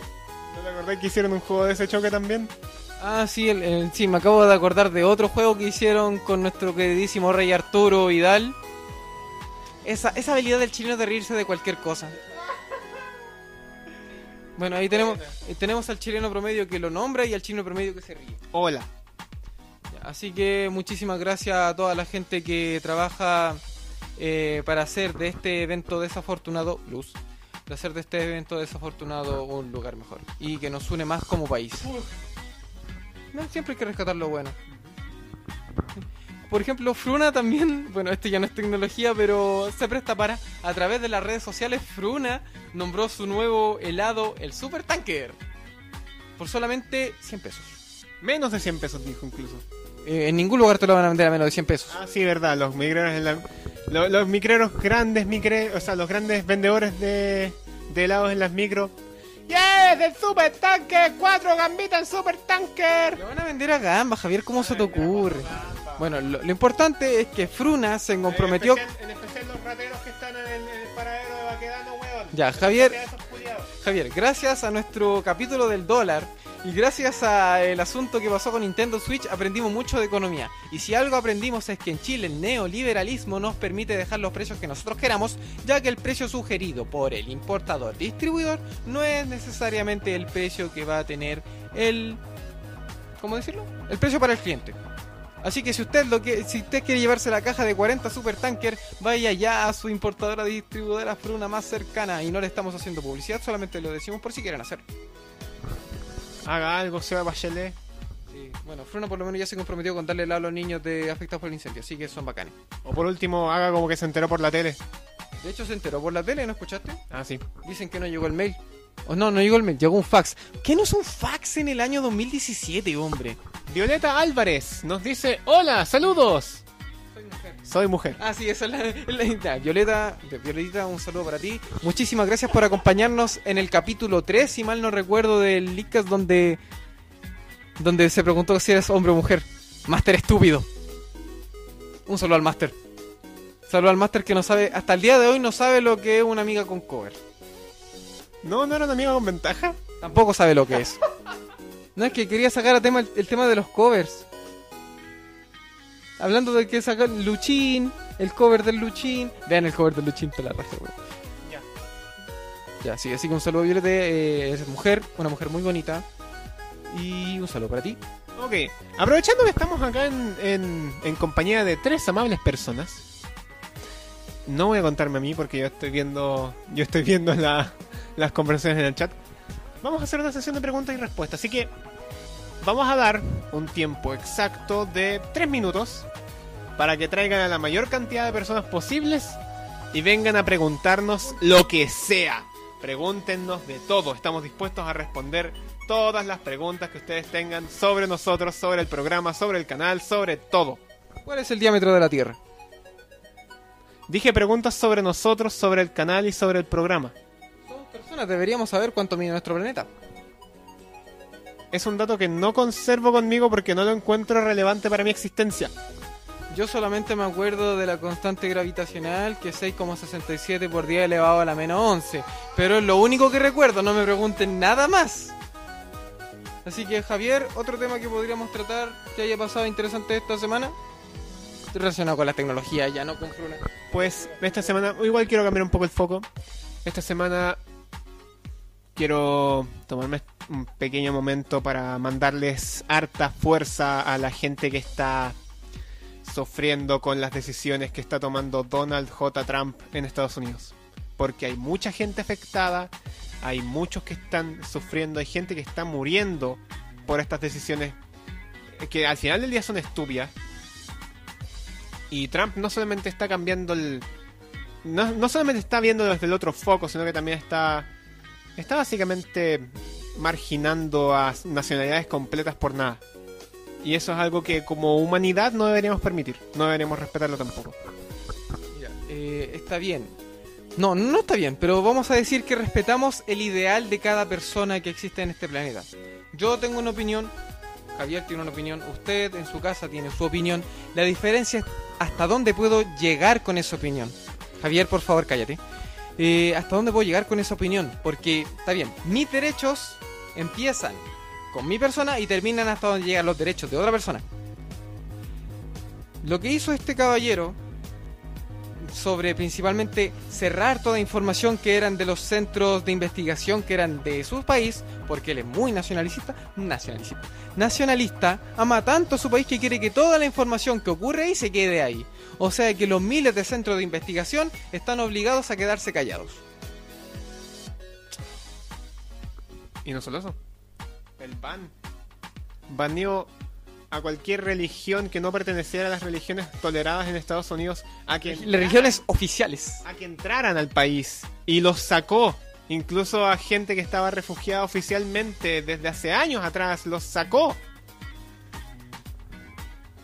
¿No te acordás que hicieron un juego de ese choque también? Ah, sí, el- el- sí, me acabo de acordar de otro juego que hicieron con nuestro queridísimo rey Arturo Vidal. Esa, esa habilidad del chileno de reírse de cualquier cosa. Bueno, ahí tenemos, eh, tenemos al chileno promedio que lo nombra y al chileno promedio que se ríe. Hola. Así que muchísimas gracias a toda la gente que trabaja eh, para hacer de este evento desafortunado, Luz, de hacer de este evento desafortunado un lugar mejor y que nos une más como país. No, siempre hay que rescatar lo bueno. Por ejemplo, Fruna también, bueno, esto ya no es tecnología, pero se presta para, a través de las redes sociales, Fruna nombró su nuevo helado, el Super Tanker, por solamente 100 pesos. Menos de 100 pesos dijo incluso. Eh, en ningún lugar te lo van a vender a menos de 100 pesos. Ah, sí, verdad, los micreros en la- lo- los, micreros grandes, micre, o sea, los grandes vendedores de, de helados en las micro. ¡Yeah! ¡Del super tanker! ¡Cuatro gambitas en super tanker! Lo van a vender a gamba, Javier, ¿cómo se te ocurre? Bueno, lo, lo importante es que Fruna se comprometió... En especial, en especial los rateros que están en el, en el paradero de Baquedano, weón. Ya, Javier. Javier, gracias a nuestro capítulo del dólar y gracias al asunto que pasó con Nintendo Switch aprendimos mucho de economía. Y si algo aprendimos es que en Chile el neoliberalismo nos permite dejar los precios que nosotros queramos, ya que el precio sugerido por el importador distribuidor no es necesariamente el precio que va a tener el ¿cómo decirlo? El precio para el cliente. Así que si usted lo que si usted quiere llevarse la caja de 40 Super Tanker, vaya ya a su importadora distribuidora Fruna más cercana y no le estamos haciendo publicidad, solamente lo decimos por si quieren hacerlo. Haga algo, Seba Bachelet. Sí, bueno, Fruna por lo menos ya se comprometió con darle helado a los niños de afectados por el incendio, así que son bacanes. O por último, haga como que se enteró por la tele. De hecho se enteró por la tele, ¿no escuchaste? Ah, sí. Dicen que no llegó el mail. O no, no llegó el mail, llegó un fax. ¿Qué no es un fax en el año 2017, hombre? Violeta Álvarez nos dice: Hola, saludos. Soy mujer. Soy mujer. Ah, sí, esa es la, es la- ya, Violeta, de Violeta, un saludo para ti. Muchísimas gracias por acompañarnos en el capítulo 3, si mal no recuerdo, del Lickas donde donde se preguntó si eres hombre o mujer. Máster estúpido. Un saludo al Máster. Saludo al Máster que no sabe, hasta el día de hoy no sabe lo que es una amiga con cover. No, no era una amiga con ventaja. Tampoco sabe lo que es. No es que quería sacar a tema, el tema de los covers. Hablando de que sacar Luchín, el cover del Luchín. Vean el cover del Luchín, te la raja. Ya. Ya, sí, así que un saludo, Violeta. eh, es mujer, una mujer muy bonita. Y un saludo para ti. Ok, aprovechando que estamos acá en, en- en compañía de tres amables personas, no voy a contarme a mí porque yo estoy viendo, yo estoy viendo la- las conversaciones en el chat. Vamos a hacer una sesión de preguntas y respuestas, así que vamos a dar un tiempo exacto de tres minutos para que traigan a la mayor cantidad de personas posibles y vengan a preguntarnos lo que sea. Pregúntenos de todo, estamos dispuestos a responder todas las preguntas que ustedes tengan sobre nosotros, sobre el programa, sobre el canal, sobre todo. ¿Cuál es el diámetro de la Tierra? Dije preguntas sobre nosotros, sobre el canal y sobre el programa. Somos personas, deberíamos saber cuánto mide nuestro planeta. Es un dato que no conservo conmigo porque no lo encuentro relevante para mi existencia. Yo solamente me acuerdo de la constante gravitacional, que es 6,67 por 10 elevado a la menos 11. Pero es lo único que recuerdo, no me pregunten nada más. Así que Javier, otro tema que podríamos tratar que haya pasado interesante esta semana, relacionado con la tecnología, ya no con Fruna. Pues esta semana, igual quiero cambiar un poco el foco. Esta semana quiero tomarme un pequeño momento para mandarles harta fuerza a la gente que está sufriendo con las decisiones que está tomando Donald J. Trump en Estados Unidos. Porque hay mucha gente afectada, hay muchos que están sufriendo, hay gente que está muriendo por estas decisiones que al final del día son estúpidas. Y Trump no solamente está cambiando el... No, no solamente está viendo desde el otro foco, sino que también está... Está básicamente marginando a nacionalidades completas por nada. Y eso es algo que como humanidad no deberíamos permitir. No deberíamos respetarlo tampoco. Eh, está bien. No, no está bien, pero vamos a decir que respetamos el ideal de cada persona que existe en este planeta. Yo tengo una opinión, Javier tiene una opinión, usted en su casa tiene su opinión. La diferencia es hasta dónde puedo llegar con esa opinión. Javier, por favor, cállate. Eh, ¿Hasta dónde puedo llegar con esa opinión? Porque, está bien, mis derechos empiezan con mi persona y terminan hasta donde llegan los derechos de otra persona. Lo que hizo este caballero sobre principalmente cerrar toda información que eran de los centros de investigación que eran de su país, porque él es muy nacionalista, nacionalista, nacionalista, ama tanto a su país que quiere que toda la información que ocurre ahí se quede ahí. O sea que los miles de centros de investigación están obligados a quedarse callados. Y no solo eso. El ban. Baneó a cualquier religión que no perteneciera a las religiones toleradas en Estados Unidos a que, Las religiones oficiales. a que entraran al país. Y los sacó. Incluso a gente que estaba refugiada oficialmente desde hace años atrás. Los sacó.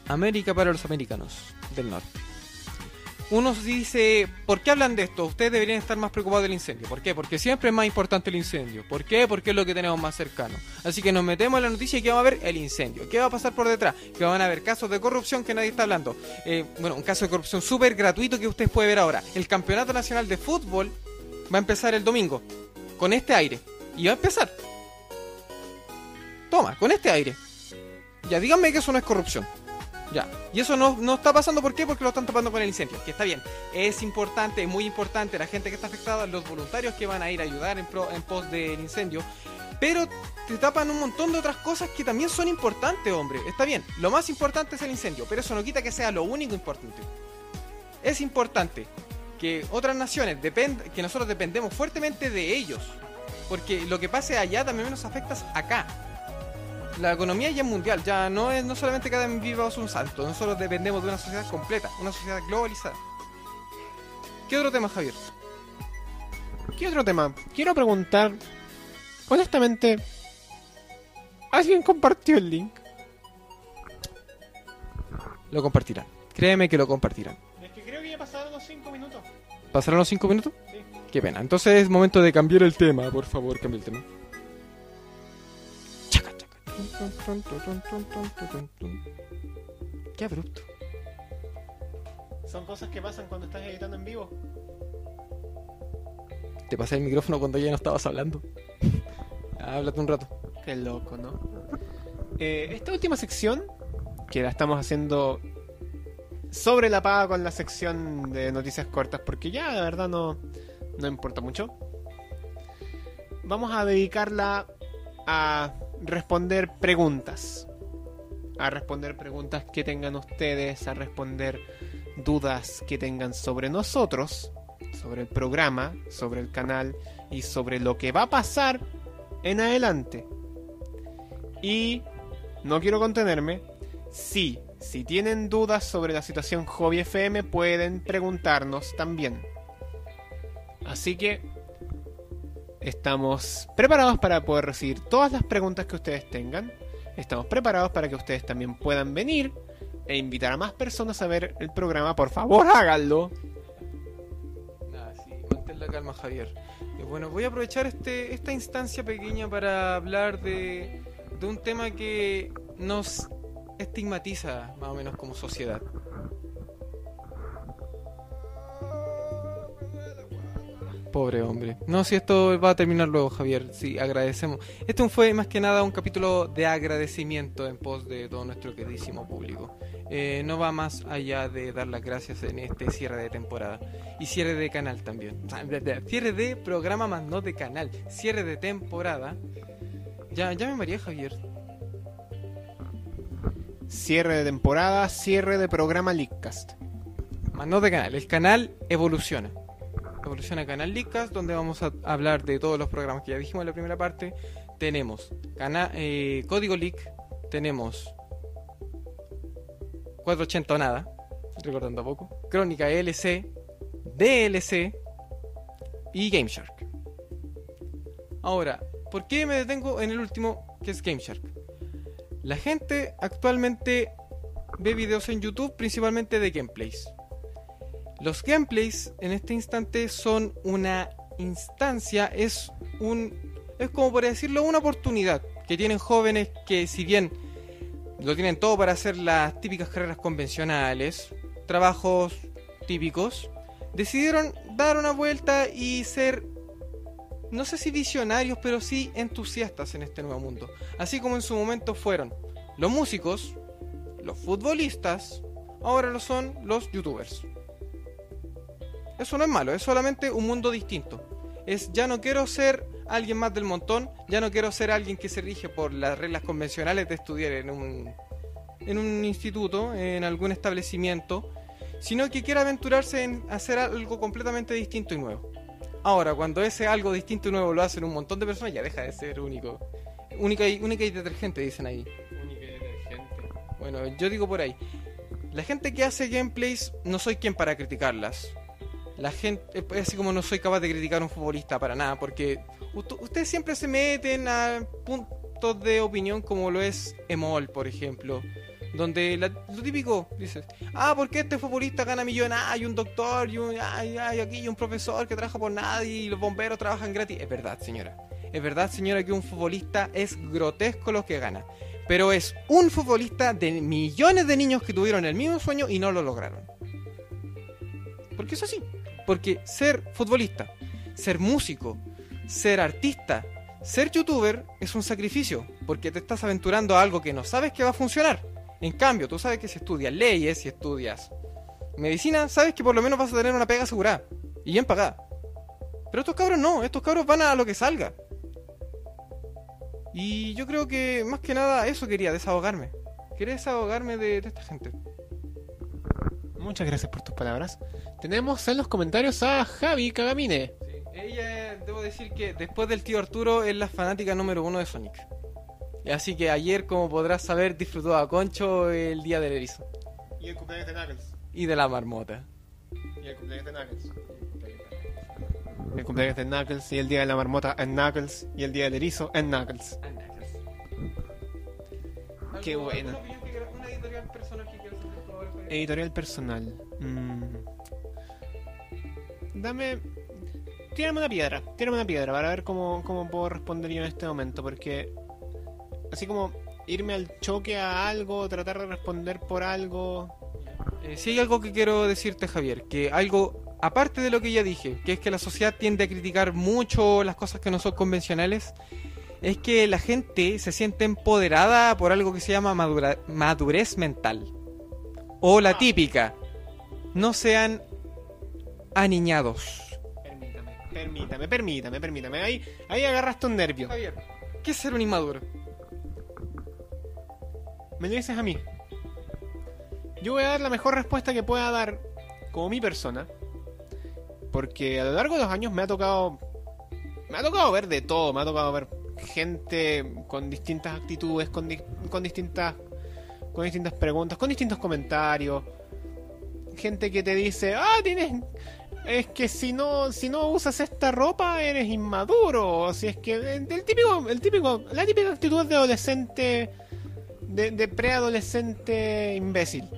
América para los americanos del norte. Uno dice, ¿por qué hablan de esto? Ustedes deberían estar más preocupados del incendio. ¿Por qué? Porque siempre es más importante el incendio. ¿Por qué? Porque es lo que tenemos más cercano. Así que nos metemos en la noticia y ¿qué va a haber? El incendio. ¿Qué va a pasar por detrás? Que van a haber casos de corrupción que nadie está hablando. Eh, bueno, un caso de corrupción súper gratuito que ustedes pueden ver ahora. El Campeonato Nacional de Fútbol va a empezar el domingo. Con este aire. Y va a empezar. Toma, con este aire. Ya, díganme que eso no es corrupción. Ya. Y eso no, no está pasando, ¿por qué? Porque lo están tapando con el incendio. Que está bien. Es importante, es muy importante la gente que está afectada, los voluntarios que van a ir a ayudar en, pro- en pos del incendio. Pero te tapan un montón de otras cosas que también son importantes, hombre. Está bien, lo más importante es el incendio, pero eso no quita que sea lo único importante. Es importante que otras naciones, que nosotros dependemos fuertemente de ellos. Porque lo que pase allá también nos afecta acá la economía ya es mundial, ya no es no solamente cada viva un salto, nosotros dependemos de una sociedad completa, una sociedad globalizada. ¿Qué otro tema, Javier? ¿Qué otro tema? Quiero preguntar. Honestamente. ¿Alguien compartió el link? Lo compartirán. Créeme que lo compartirán. Es que creo que ya pasaron los 5 minutos. ¿Pasaron los 5 minutos? Sí. Qué pena. Entonces es momento de cambiar el tema, por favor, cambia el tema. Qué abrupto. Son cosas que pasan cuando estás editando en vivo. Te pasé el micrófono cuando ya no estabas hablando. Háblate un rato. Qué loco, ¿no? Eh, esta última sección, que la estamos haciendo sobre la paga con la sección de noticias cortas, porque ya de verdad no, no importa mucho. Vamos a dedicarla a responder preguntas. A responder preguntas que tengan ustedes, a responder dudas que tengan sobre nosotros, sobre el programa, sobre el canal y sobre lo que va a pasar en adelante. Y no quiero contenerme. Sí, si tienen dudas sobre la situación Hobby FM, pueden preguntarnos también. Así que estamos preparados para poder recibir todas las preguntas que ustedes tengan. Estamos preparados para que ustedes también puedan venir e invitar a más personas a ver el programa. Por favor, háganlo. Nada, sí, mantén la calma, Javier. Bueno, voy a aprovechar este, esta instancia pequeña para hablar de, de un tema que nos estigmatiza más o menos como sociedad. Pobre hombre. No, si esto va a terminar luego, Javier. Sí, agradecemos. Este fue más que nada un capítulo de agradecimiento en pos de todo nuestro queridísimo público. Eh, no va más allá de dar las gracias en este cierre de temporada. Y cierre de canal también. De- Cierre de programa más no de canal. Cierre de temporada. Ya, ya me maría, Javier. Cierre de temporada, cierre de programa Leakcast. Más no de canal. El canal evoluciona. Evoluciona Canal Leakcast, donde vamos a hablar de todos los programas que ya dijimos en la primera parte. Tenemos cana eh, Código Leak, tenemos 480 o nada, recordando poco, Crónica LC, DLC y Game Shark. Ahora, ¿por qué me detengo en el último, que es Game Shark? La gente actualmente ve videos en YouTube principalmente de gameplays. Los gameplays en este instante son una instancia, es un es como por decirlo una oportunidad que tienen jóvenes que si bien lo tienen todo para hacer las típicas carreras convencionales, trabajos típicos, decidieron dar una vuelta y ser no sé si visionarios, pero sí entusiastas en este nuevo mundo. Así como en su momento fueron los músicos, los futbolistas, ahora lo son los youtubers. Eso no es malo, es solamente un mundo distinto. Es ya no quiero ser alguien más del montón, ya no quiero ser alguien que se rige por las reglas convencionales de estudiar en un, en un instituto, en algún establecimiento, sino que quiero aventurarse en hacer algo completamente distinto y nuevo. Ahora, cuando ese algo distinto y nuevo lo hacen un montón de personas, ya deja de ser único. Única y, única y detergente, dicen ahí. Única y detergente. Bueno, yo digo por ahí. La gente que hace gameplays, no soy quien para criticarlas. La gente, es así como no soy capaz de criticar a un futbolista para nada, porque ustedes siempre se meten a puntos de opinión como lo es Emol, por ejemplo. Donde la- lo típico, dices, ah, ¿por qué este futbolista gana millones? Ah, hay un doctor, y un, ay, ay, aquí un profesor que trabaja por nada y los bomberos trabajan gratis. Es verdad, señora. Es verdad, señora, que un futbolista es grotesco lo que gana. Pero es un futbolista de millones de niños que tuvieron el mismo sueño y no lo lograron. Porque es así. Porque ser futbolista, ser músico, ser artista, ser youtuber es un sacrificio. Porque te estás aventurando a algo que no sabes que va a funcionar. En cambio, tú sabes que si estudias leyes, si estudias medicina, sabes que por lo menos vas a tener una pega asegurada. Y bien pagada. Pero estos cabros no, estos cabros van a lo que salga. Y yo creo que más que nada eso quería, desahogarme. Quería desahogarme de, de esta gente. Muchas gracias por tus palabras. Tenemos en los comentarios a Javi Kagamine. Ella, debo decir que después del tío Arturo es la fanática número uno de Sonic. Así que ayer, como podrás saber, disfrutó a Concho el día del erizo. Y el cumpleaños de Knuckles. Y de la marmota. Y el cumpleaños de Knuckles. El cumpleaños de Knuckles y el día de la marmota en Knuckles y el día del erizo en Knuckles. Qué ¿Algo- buena. alguna opinión que quiera- una editorial personal que quieras hacer, por favor, Javier? Editorial personal. Mm. Dame. Tírame una piedra. Tírame una piedra para ver cómo, cómo puedo responder yo en este momento. Porque. Así como irme al choque a algo, tratar de responder por algo. Eh, sí hay algo que quiero decirte, Javier, que algo aparte de lo que ya dije, que es que la sociedad tiende a criticar mucho las cosas que no son convencionales, es que la gente se siente empoderada por algo que se llama madura- madurez mental. O la típica, no sean aniñados. Permítame, permítame, permítame, permítame. Ahí, ahí agarraste un nervio. Javier, ¿qué es ser un inmaduro? Me lo dices a mí. Yo voy a dar la mejor respuesta que pueda dar como mi persona. Porque a lo largo de los años me ha tocado. Me ha tocado ver de todo. Me ha tocado ver gente con distintas actitudes, con, di- con distintas. con distintas preguntas, con distintos comentarios. Gente que te dice, ah, tienes. Es que si no, si no usas esta ropa eres inmaduro. O si es que. El típico, el típico, la típica actitud de adolescente. De, de preadolescente imbécil.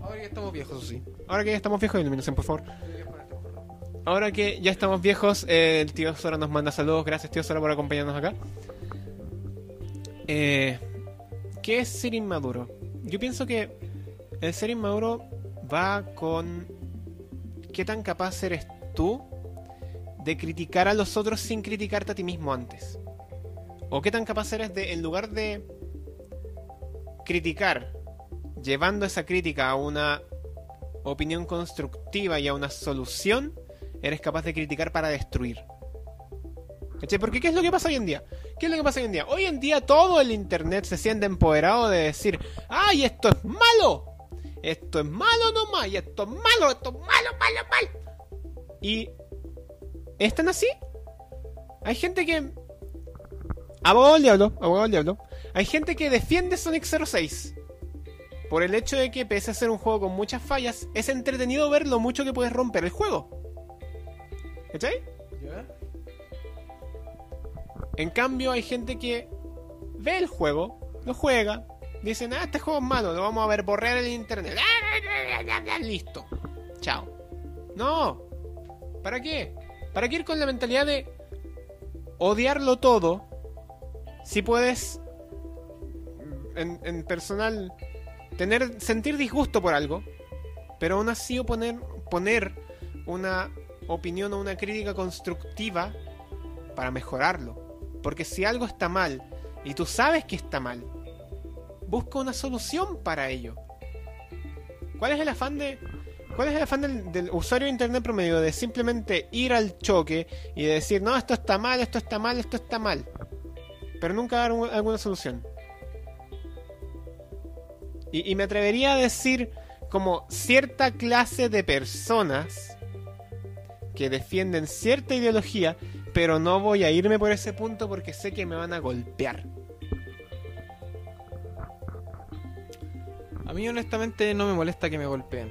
Ahora que estamos viejos, sí. Ahora que ya estamos viejos, iluminación, por favor. Ahora que ya estamos viejos, eh, el tío Sora nos manda saludos. Gracias, tío Sora, por acompañarnos acá. Eh, ¿Qué es ser inmaduro? Yo pienso que el ser inmaduro va con qué tan capaz eres tú de criticar a los otros sin criticarte a ti mismo antes? ¿O qué tan capaz eres de, en lugar de criticar, llevando esa crítica a una opinión constructiva y a una solución, eres capaz de criticar para destruir? Porque ¿qué es lo que pasa hoy en día? ¿Qué es lo que pasa hoy en día? Hoy en día todo el internet se siente empoderado de decir, ¡ay, esto es malo! Esto es malo nomás, y esto es malo, esto es malo, malo, malo. Y ¿Están así? Hay gente que. Abogado del diablo, abogado del diablo. Hay gente que defiende Sonic 06. Por el hecho de que, pese a ser un juego con muchas fallas, es entretenido ver lo mucho que puedes romper el juego. ¿Cachai? En cambio, hay gente que ve el juego, lo juega, dicen, ah, este juego es malo, lo vamos a ver borrar en internet. Listo. Chao. No. ¿Para qué? ¿Para qué ir con la mentalidad de odiarlo todo si puedes en, personal tener sentir disgusto por algo, pero aún así oponer, poner una opinión o una crítica constructiva para mejorarlo? Porque si algo está mal y tú sabes que está mal, busca una solución para ello. ¿Cuál es el afán de cuál es el afán del, usuario de internet promedio de simplemente ir al choque y de decir, "No, esto está mal, esto está mal, esto está mal"? Pero nunca dar un- alguna solución. Y me atrevería a decir como cierta clase de personas que defienden cierta ideología, pero no voy a irme por ese punto porque sé que me van a golpear. Mí honestamente no me molesta que me golpeen.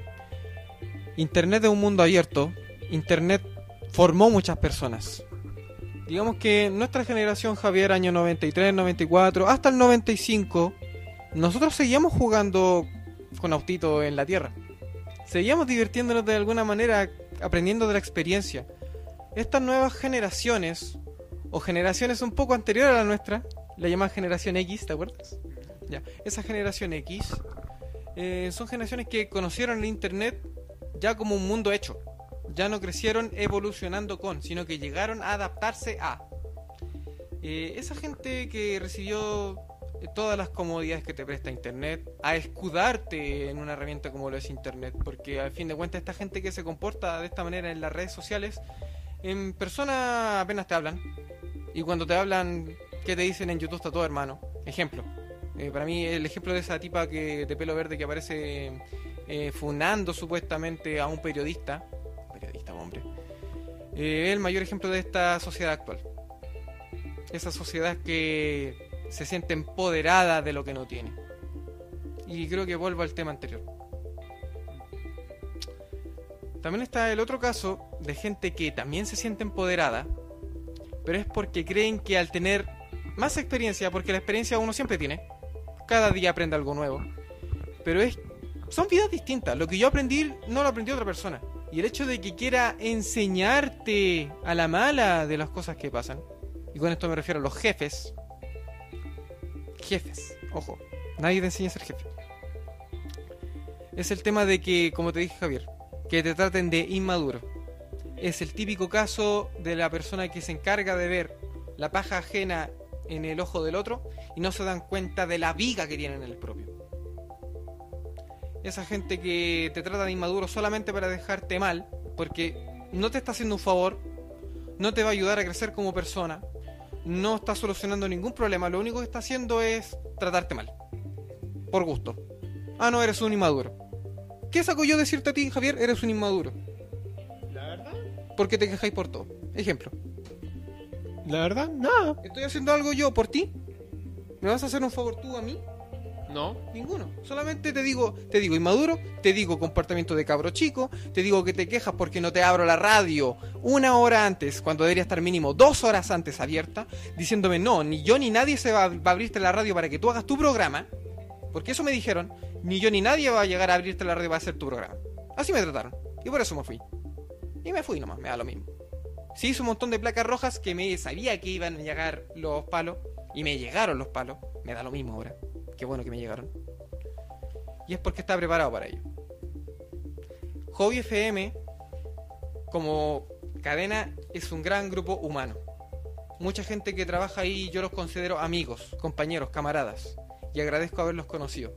Internet es un mundo abierto. Internet formó muchas personas. Digamos que nuestra generación, Javier, año 93, 94, hasta el 95, nosotros seguíamos jugando con autito en la Tierra. Seguíamos divirtiéndonos de alguna manera, aprendiendo de la experiencia. Estas nuevas generaciones, o generaciones un poco anteriores a la nuestra, la llaman generación X, ¿te acuerdas? Ya, esa generación X eh, son generaciones que conocieron el Internet ya como un mundo hecho. Ya no crecieron evolucionando con, sino que llegaron a adaptarse a. Eh, esa gente que recibió eh, todas las comodidades que te presta Internet, a escudarte en una herramienta como lo es Internet, porque al fin de cuentas esta gente que se comporta de esta manera en las redes sociales, en persona apenas te hablan, y cuando te hablan, ¿qué te dicen en YouTube? Está todo hermano. Ejemplo. Eh, para mí el ejemplo de esa tipa que de pelo verde que aparece eh, funando supuestamente a un periodista, periodista hombre, eh, es el mayor ejemplo de esta sociedad actual. Esa sociedad que se siente empoderada de lo que no tiene. Y creo que vuelvo al tema anterior. También está el otro caso de gente que también se siente empoderada, pero es porque creen que al tener más experiencia, porque la experiencia uno siempre tiene, cada día aprende algo nuevo, pero es son vidas distintas. Lo que yo aprendí no lo aprendió otra persona. Y el hecho de que quiera enseñarte a la mala de las cosas que pasan, y con esto me refiero a los jefes, jefes, ojo, nadie te enseña a ser jefe. Es el tema de que, como te dije Javier, que te traten de inmaduro. Es el típico caso de la persona que se encarga de ver la paja ajena en el ojo del otro y no se dan cuenta de la viga que tienen en el propio. Esa gente que te trata de inmaduro solamente para dejarte mal, porque no te está haciendo un favor, no te va a ayudar a crecer como persona, no está solucionando ningún problema, lo único que está haciendo es tratarte mal. Por gusto. Ah, no, eres un inmaduro. ¿Qué saco yo decirte a ti, Javier? Eres un inmaduro. La verdad, Porque te quejáis por todo. Ejemplo. La verdad, nada. ¿Estoy haciendo algo yo por ti? ¿Me vas a hacer un favor tú a mí? No. Ninguno. Solamente te digo, te digo inmaduro, te digo comportamiento de cabro chico, te digo que te quejas porque no te abro la radio una hora antes, cuando debería estar mínimo dos horas antes abierta, diciéndome no, ni yo ni nadie se va, a- va a abrirte la radio para que tú hagas tu programa, porque eso me dijeron, ni yo ni nadie va a llegar a abrirte la radio para hacer tu programa. Así me trataron. Y por eso me fui. Y me fui nomás, me da lo mismo. Sí hice un montón de placas rojas que me sabía que iban a llegar los palos. Y me llegaron los palos. Me da lo mismo ahora. Qué bueno que me llegaron. Y es porque estaba preparado para ello. Hobby FM, como Cadena es un gran grupo humano. Mucha gente que trabaja ahí yo los considero amigos, compañeros, camaradas. Y agradezco haberlos conocido.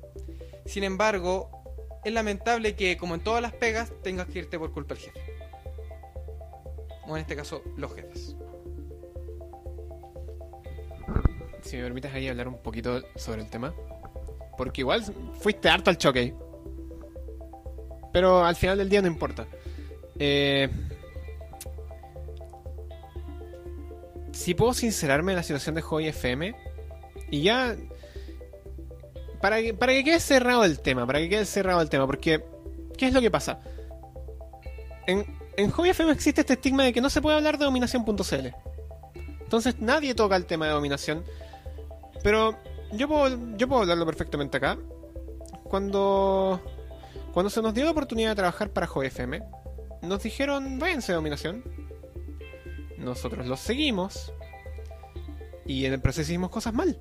Sin embargo, es lamentable que, como en todas las pegas, tengas que irte por culpa del jefe. O en este caso, los jefes. Si me permites ahí hablar un poquito sobre el tema. Porque igual fuiste harto al choque. Pero al final del día no importa. Eh, si puedo sincerarme en la situación de Joy FM. Y ya. Para que, para que quede cerrado el tema. Para que quede cerrado el tema. Porque. ¿Qué es lo que pasa? En, en Hobby FM existe este estigma de que no se puede hablar de dominación.cl. Entonces nadie toca el tema de dominación. Pero yo puedo, hablarlo perfectamente acá. Cuando, cuando se nos dio la oportunidad de trabajar para JFM, nos dijeron, váyanse de dominación. Nosotros los seguimos. Y en el proceso hicimos cosas mal.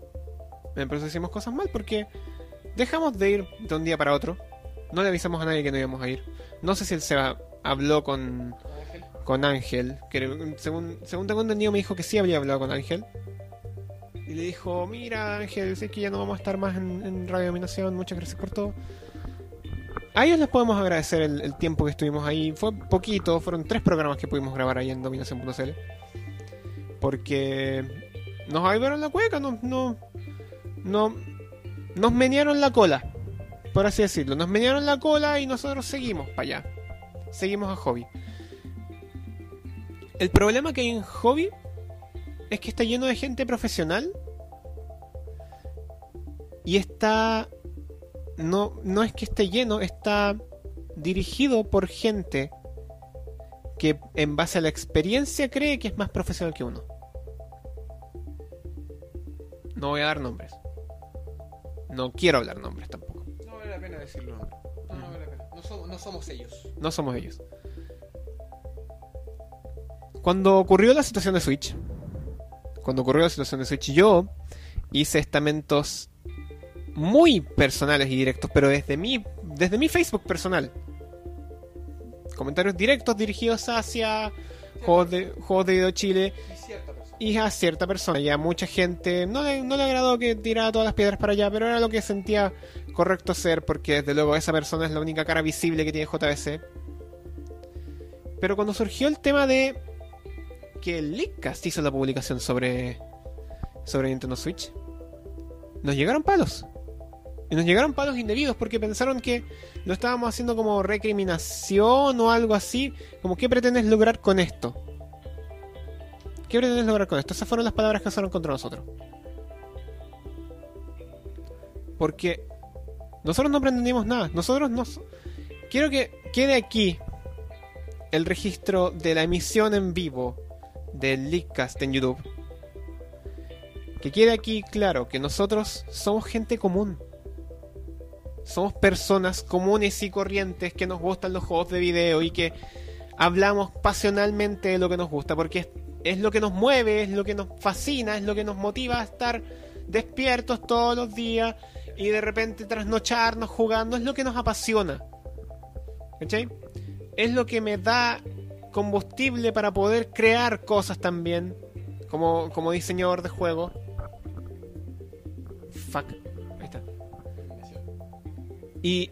En el proceso hicimos cosas mal porque dejamos de ir de un día para otro. No le avisamos a nadie que no íbamos a ir. No sé si él se habló con, con Ángel. Que según, según tengo entendido me dijo que sí había hablado con Ángel. Y le dijo, mira Ángel, sé que ya no vamos a estar más en, Radio Dominación, muchas gracias por todo. A ellos les podemos agradecer el, el tiempo que estuvimos ahí. Fue poquito, fueron tres programas que pudimos grabar ahí en Dominación.cl. Porque nos ayudaron la cueca, no, no, no, nos menearon la cola, por así decirlo. Nos menearon la cola y nosotros seguimos para allá. Seguimos a Hobby. El problema que hay en Hobby es que está lleno de gente profesional y está no no es que esté lleno, está dirigido por gente que en base a la experiencia cree que es más profesional que uno. No voy a dar nombres. No quiero hablar nombres tampoco. No vale la pena decirlo. No, no, somos, no somos ellos. No somos ellos. Cuando ocurrió la situación de Switch, cuando ocurrió la situación de Switch, yo hice estamentos muy personales y directos, pero desde mi, desde mi Facebook personal. Comentarios directos dirigidos hacia juegos de, juegos de video Chile Y cierta persona. y a cierta persona. Ya mucha gente no le, no le agradó que tirara todas las piedras para allá, pero era lo que sentía correcto hacer, porque desde luego esa persona es la única cara visible que tiene JBC. Pero cuando surgió el tema de que Leakcast hizo la publicación sobre, sobre Nintendo Switch, nos llegaron palos. Y nos llegaron palos indebidos porque pensaron que lo estábamos haciendo como recriminación o algo así. Como, ¿qué pretendes lograr con esto? ¿Qué pretendes lograr con esto? Esas fueron las palabras que usaron contra nosotros. Porque nosotros no pretendimos nada. Nosotros nos... Quiero que quede aquí el registro de la emisión en vivo del Leakcast en YouTube. Que quede aquí claro que nosotros somos gente común. Somos personas comunes y corrientes que nos gustan los juegos de video y que hablamos pasionalmente de lo que nos gusta porque es lo que nos mueve, es lo que nos fascina, es lo que nos motiva a estar despiertos todos los días y de repente trasnocharnos jugando, es lo que nos apasiona. ¿Cachai? Es lo que me da combustible para poder crear cosas también como, como diseñador de juegos. Fuck. Ahí está. Y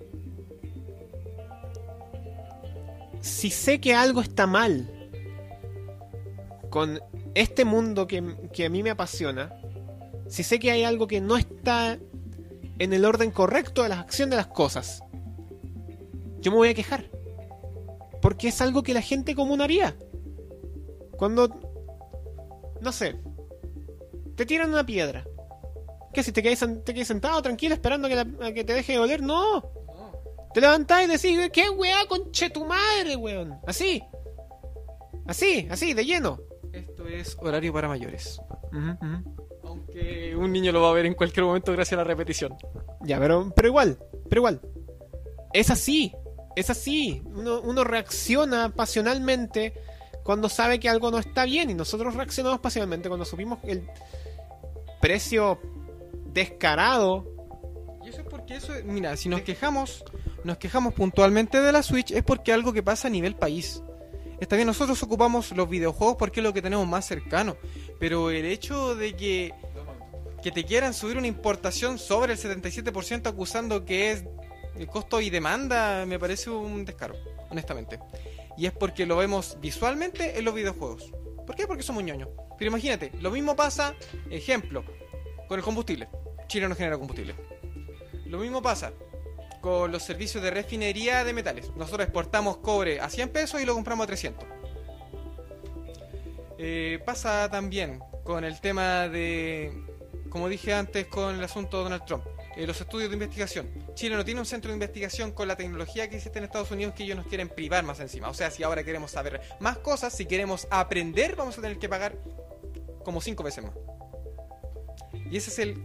si sé que algo está mal con este mundo que, que a mí me apasiona, si sé que hay algo que no está en el orden correcto de la acción de las cosas, yo me voy a quejar. Porque es algo que la gente común haría. Cuando, no sé, te tiran una piedra. ¿Qué si te quedas, te quedas sentado tranquilo esperando a que, la- a que te deje de doler? No. Te levantás y decís, ¿qué weá conche tu madre, weón? Así. Así, así, de lleno. Esto es horario para mayores. Aunque un niño lo va a ver en cualquier momento gracias a la repetición. Ya, pero, pero igual, pero igual. Es así, es así. Uno, uno reacciona pasionalmente cuando sabe que algo no está bien y nosotros reaccionamos pasionalmente cuando supimos el precio descarado. Y eso es porque eso, mira, si nos quejamos, nos quejamos puntualmente de la Switch es porque algo que pasa a nivel país. Está bien, nosotros ocupamos los videojuegos porque es lo que tenemos más cercano. Pero el hecho de que, que te quieran subir una importación sobre el 77% acusando que es el costo y demanda, me parece un descaro, honestamente. Y es porque lo vemos visualmente en los videojuegos. ¿Por qué? Porque somos ñoños. Pero imagínate, lo mismo pasa, ejemplo, con el combustible. Chile no genera combustible. Lo mismo pasa con los servicios de refinería de metales. Nosotros exportamos cobre a 100 pesos y lo compramos a 300. Eh, pasa también con el tema de, como dije antes, con el asunto de Donald Trump. Eh, los estudios de investigación. Chile no tiene un centro de investigación con la tecnología que existe en Estados Unidos que ellos nos quieren privar más encima. O sea, si ahora queremos saber más cosas, si queremos aprender, vamos a tener que pagar como cinco veces más. Y ese es el,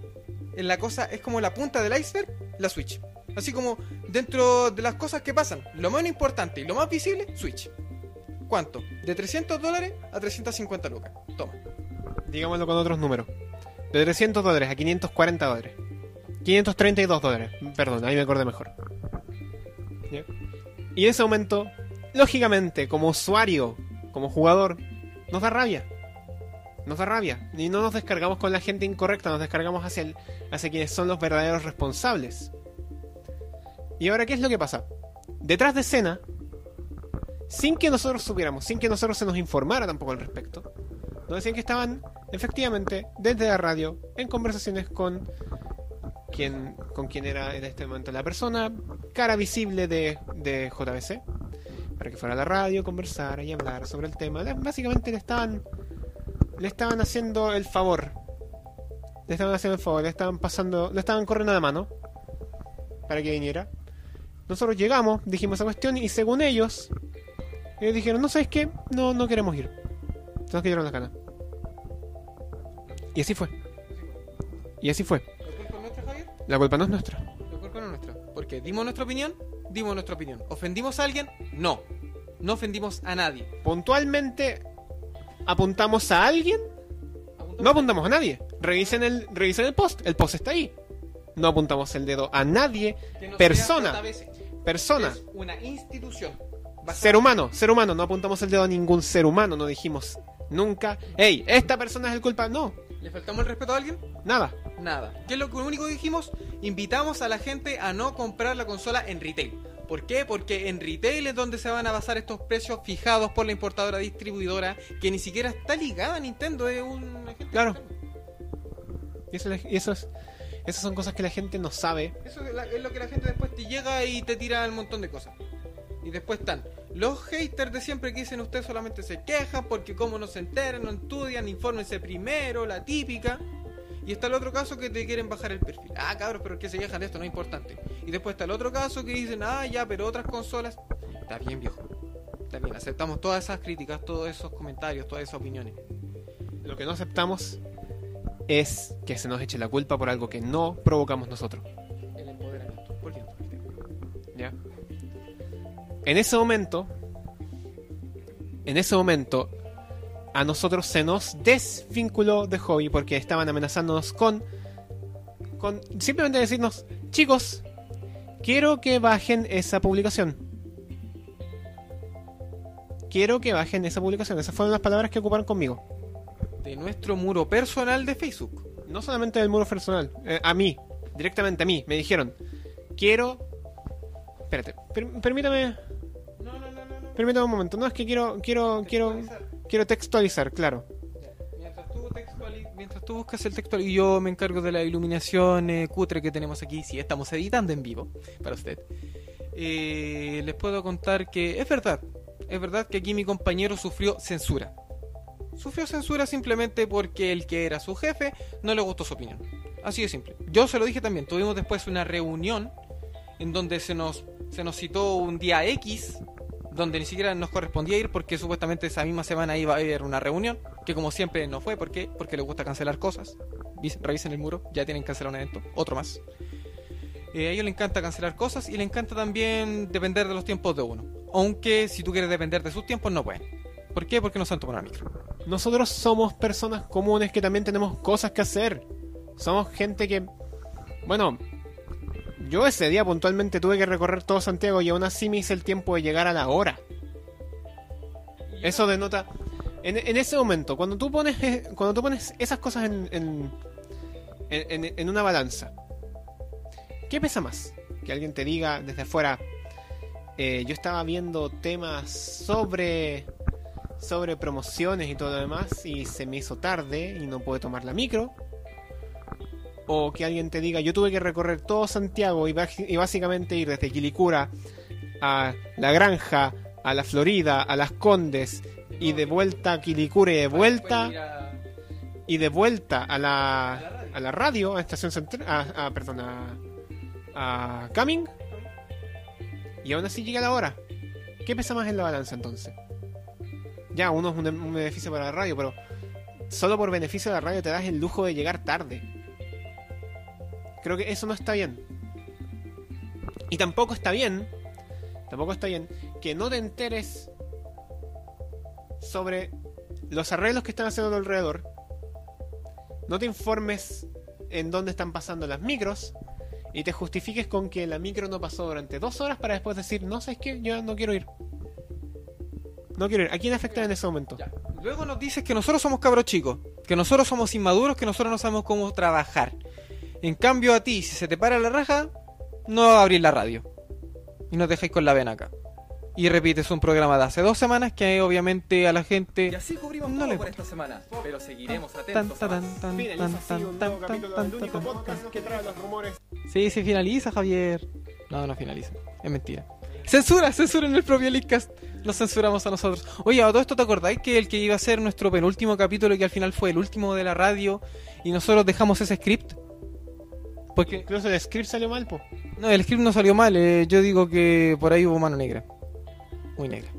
la cosa, es como la punta del iceberg, la Switch. Así como dentro de las cosas que pasan, lo menos importante y lo más visible, Switch. ¿Cuánto? De 300 dólares a 350 lucas. Toma. Digámoslo con otros números. De 300 dólares a 540 dólares. 532 dólares. Perdón, ahí me acordé mejor. Y ese momento, lógicamente, como usuario, como jugador, nos da rabia. Nos da rabia. Y no nos descargamos con la gente incorrecta, nos descargamos hacia, el- hacia quienes son los verdaderos responsables. Y ahora, ¿qué es lo que pasa? Detrás de escena, sin que nosotros supiéramos, sin que nosotros se nos informara tampoco al respecto, nos decían que estaban efectivamente desde la radio en conversaciones con quien, con quien era en este momento la persona, cara visible de, de JBC, para que fuera a la radio, conversara y hablar sobre el tema. Básicamente le estaban, le estaban haciendo el favor. Le estaban haciendo el favor, le estaban pasando, le estaban corriendo la mano para que viniera. Nosotros llegamos, dijimos esa cuestión y según ellos, ellos dijeron, no sabes qué, no, no queremos ir. Nos quedaron la gana. Y así fue. Y así fue. ¿La culpa es nuestra, Javier? La culpa no es nuestra. La culpa no es nuestra. Porque dimos nuestra opinión, dimos nuestra opinión. ¿Ofendimos a alguien? No. No ofendimos a nadie. Puntualmente apuntamos a alguien, no apuntamos a nadie. Revisen el, revisen el post, el post está ahí. No apuntamos el dedo a nadie, Que no persona. sea. Persona, Es una institución. basada- ser humano, ser humano. No apuntamos el dedo a ningún ser humano, no dijimos nunca, hey, esta persona es el culpa. No, ¿Le faltamos el respeto a alguien? nada. Nada. ¿Qué es lo único que dijimos? Invitamos a la gente a no comprar la consola en retail. ¿Por qué? Porque en retail es donde se van a basar estos precios fijados por la importadora distribuidora que ni siquiera está ligada a Nintendo, es un agente Claro. externo. Y, eso, y eso es- esas son cosas que la gente no sabe. Eso es, la- es lo que la gente después te llega y te tira un montón de cosas. Y después están los haters de siempre que dicen ustedes solamente se quejan porque como no se enteran, no estudian, infórmense primero, la típica. Y está el otro caso que te quieren bajar el perfil. Ah, cabros, pero que se quejan de esto, no es importante. Y después está el otro caso que dicen, ah, ya, pero otras consolas. Está bien, viejo. Está bien, aceptamos todas esas críticas, todos esos comentarios, todas esas opiniones. Lo que no aceptamos es que se nos eche la culpa por algo que no provocamos nosotros. El empoderamiento. Volviendo al tema. ¿ya? En ese momento, en ese momento, a nosotros se nos desvinculó de hobby porque estaban amenazándonos con, con simplemente decirnos, chicos, quiero que bajen esa publicación. Quiero que bajen esa publicación. Esas fueron las palabras que ocuparon conmigo. De nuestro muro personal de Facebook. No solamente del muro personal, eh, a mí, directamente a mí, me dijeron, quiero... Espérate, per- permítame, No, no, no, no, permítame un momento. No, es que quiero, quiero, quiero, quiero textualizar, claro. Mientras tú, textuali- mientras tú buscas el texto y yo me encargo de la iluminación eh, cutre que tenemos aquí, si estamos editando en vivo para usted, eh, les puedo contar que es verdad, es verdad que aquí mi compañero sufrió censura. Sufrió censura simplemente porque el que era su jefe no le gustó su opinión. Así de simple. Yo se lo dije también, tuvimos después una reunión en donde se nos, se nos citó un día X, donde ni siquiera nos correspondía ir porque supuestamente esa misma semana iba a haber una reunión, que como siempre no fue, ¿por qué? Porque les gusta cancelar cosas. Vis- Revisen el muro, ya tienen que cancelar un evento, otro más. Eh, a ellos les encanta cancelar cosas y les encanta también depender de los tiempos de uno. Aunque si tú quieres depender de sus tiempos, no pueden. ¿Por qué? Porque no saben tomar micro. Nosotros somos personas comunes que también tenemos cosas que hacer. Somos gente que... Bueno, yo ese día puntualmente tuve que recorrer todo Santiago y aún así me hice el tiempo de llegar a la hora. Eso denota. En, en ese momento, cuando tú pones, eh, cuando tú pones esas cosas en, en, en- en una balanza, ¿qué pesa más? Que alguien te diga desde afuera, eh, yo estaba viendo temas sobre sobre promociones y todo lo demás y se me hizo tarde y no pude tomar la micro. O que alguien te diga, yo tuve que recorrer todo Santiago y, y básicamente ir desde Quilicura a La Granja, a La Florida, a Las Condes y de vuelta a Quilicura y de vuelta y de vuelta a la, a la radio, a Estación Central, a, a- perdón, a, a. Y aún así llega la hora. ¿Qué pesa más en la balanza entonces? Ya, uno es un, beneficio para la radio, pero solo por beneficio de la radio te das el lujo de llegar tarde. Creo que eso no está bien. Y tampoco está bien, tampoco está bien que no te enteres sobre los arreglos que están haciendo a tu alrededor. No te informes en dónde están pasando las micros y te justifiques con que la micro no pasó durante dos horas para después decir, no sabes qué, yo no quiero ir. No quiero ir. ¿A quién afecta en ese momento? Ya. Luego nos dices que nosotros somos cabros chicos, que nosotros somos inmaduros, que nosotros no sabemos cómo trabajar. En cambio a ti, si se te para la raja, no abrís la radio. Y nos dejáis con la vena acá. Y repites un programa de hace dos semanas que obviamente a la Y gente... así cubrimos No todo le por esta semana. Pero seguiremos Tan, atentos a. Sí, se finaliza, Javier. No, no finaliza. Es mentira. Censura, censura en el propio Leadcast. Nos censuramos a nosotros. Oye, a todo esto te acordáis que el que iba a ser nuestro penúltimo capítulo, que al final fue el último de la radio, y nosotros dejamos ese script? Porque Incluso el script salió mal, po. no, el script no salió mal. eh, yo digo que por ahí hubo mano negra. Muy negra.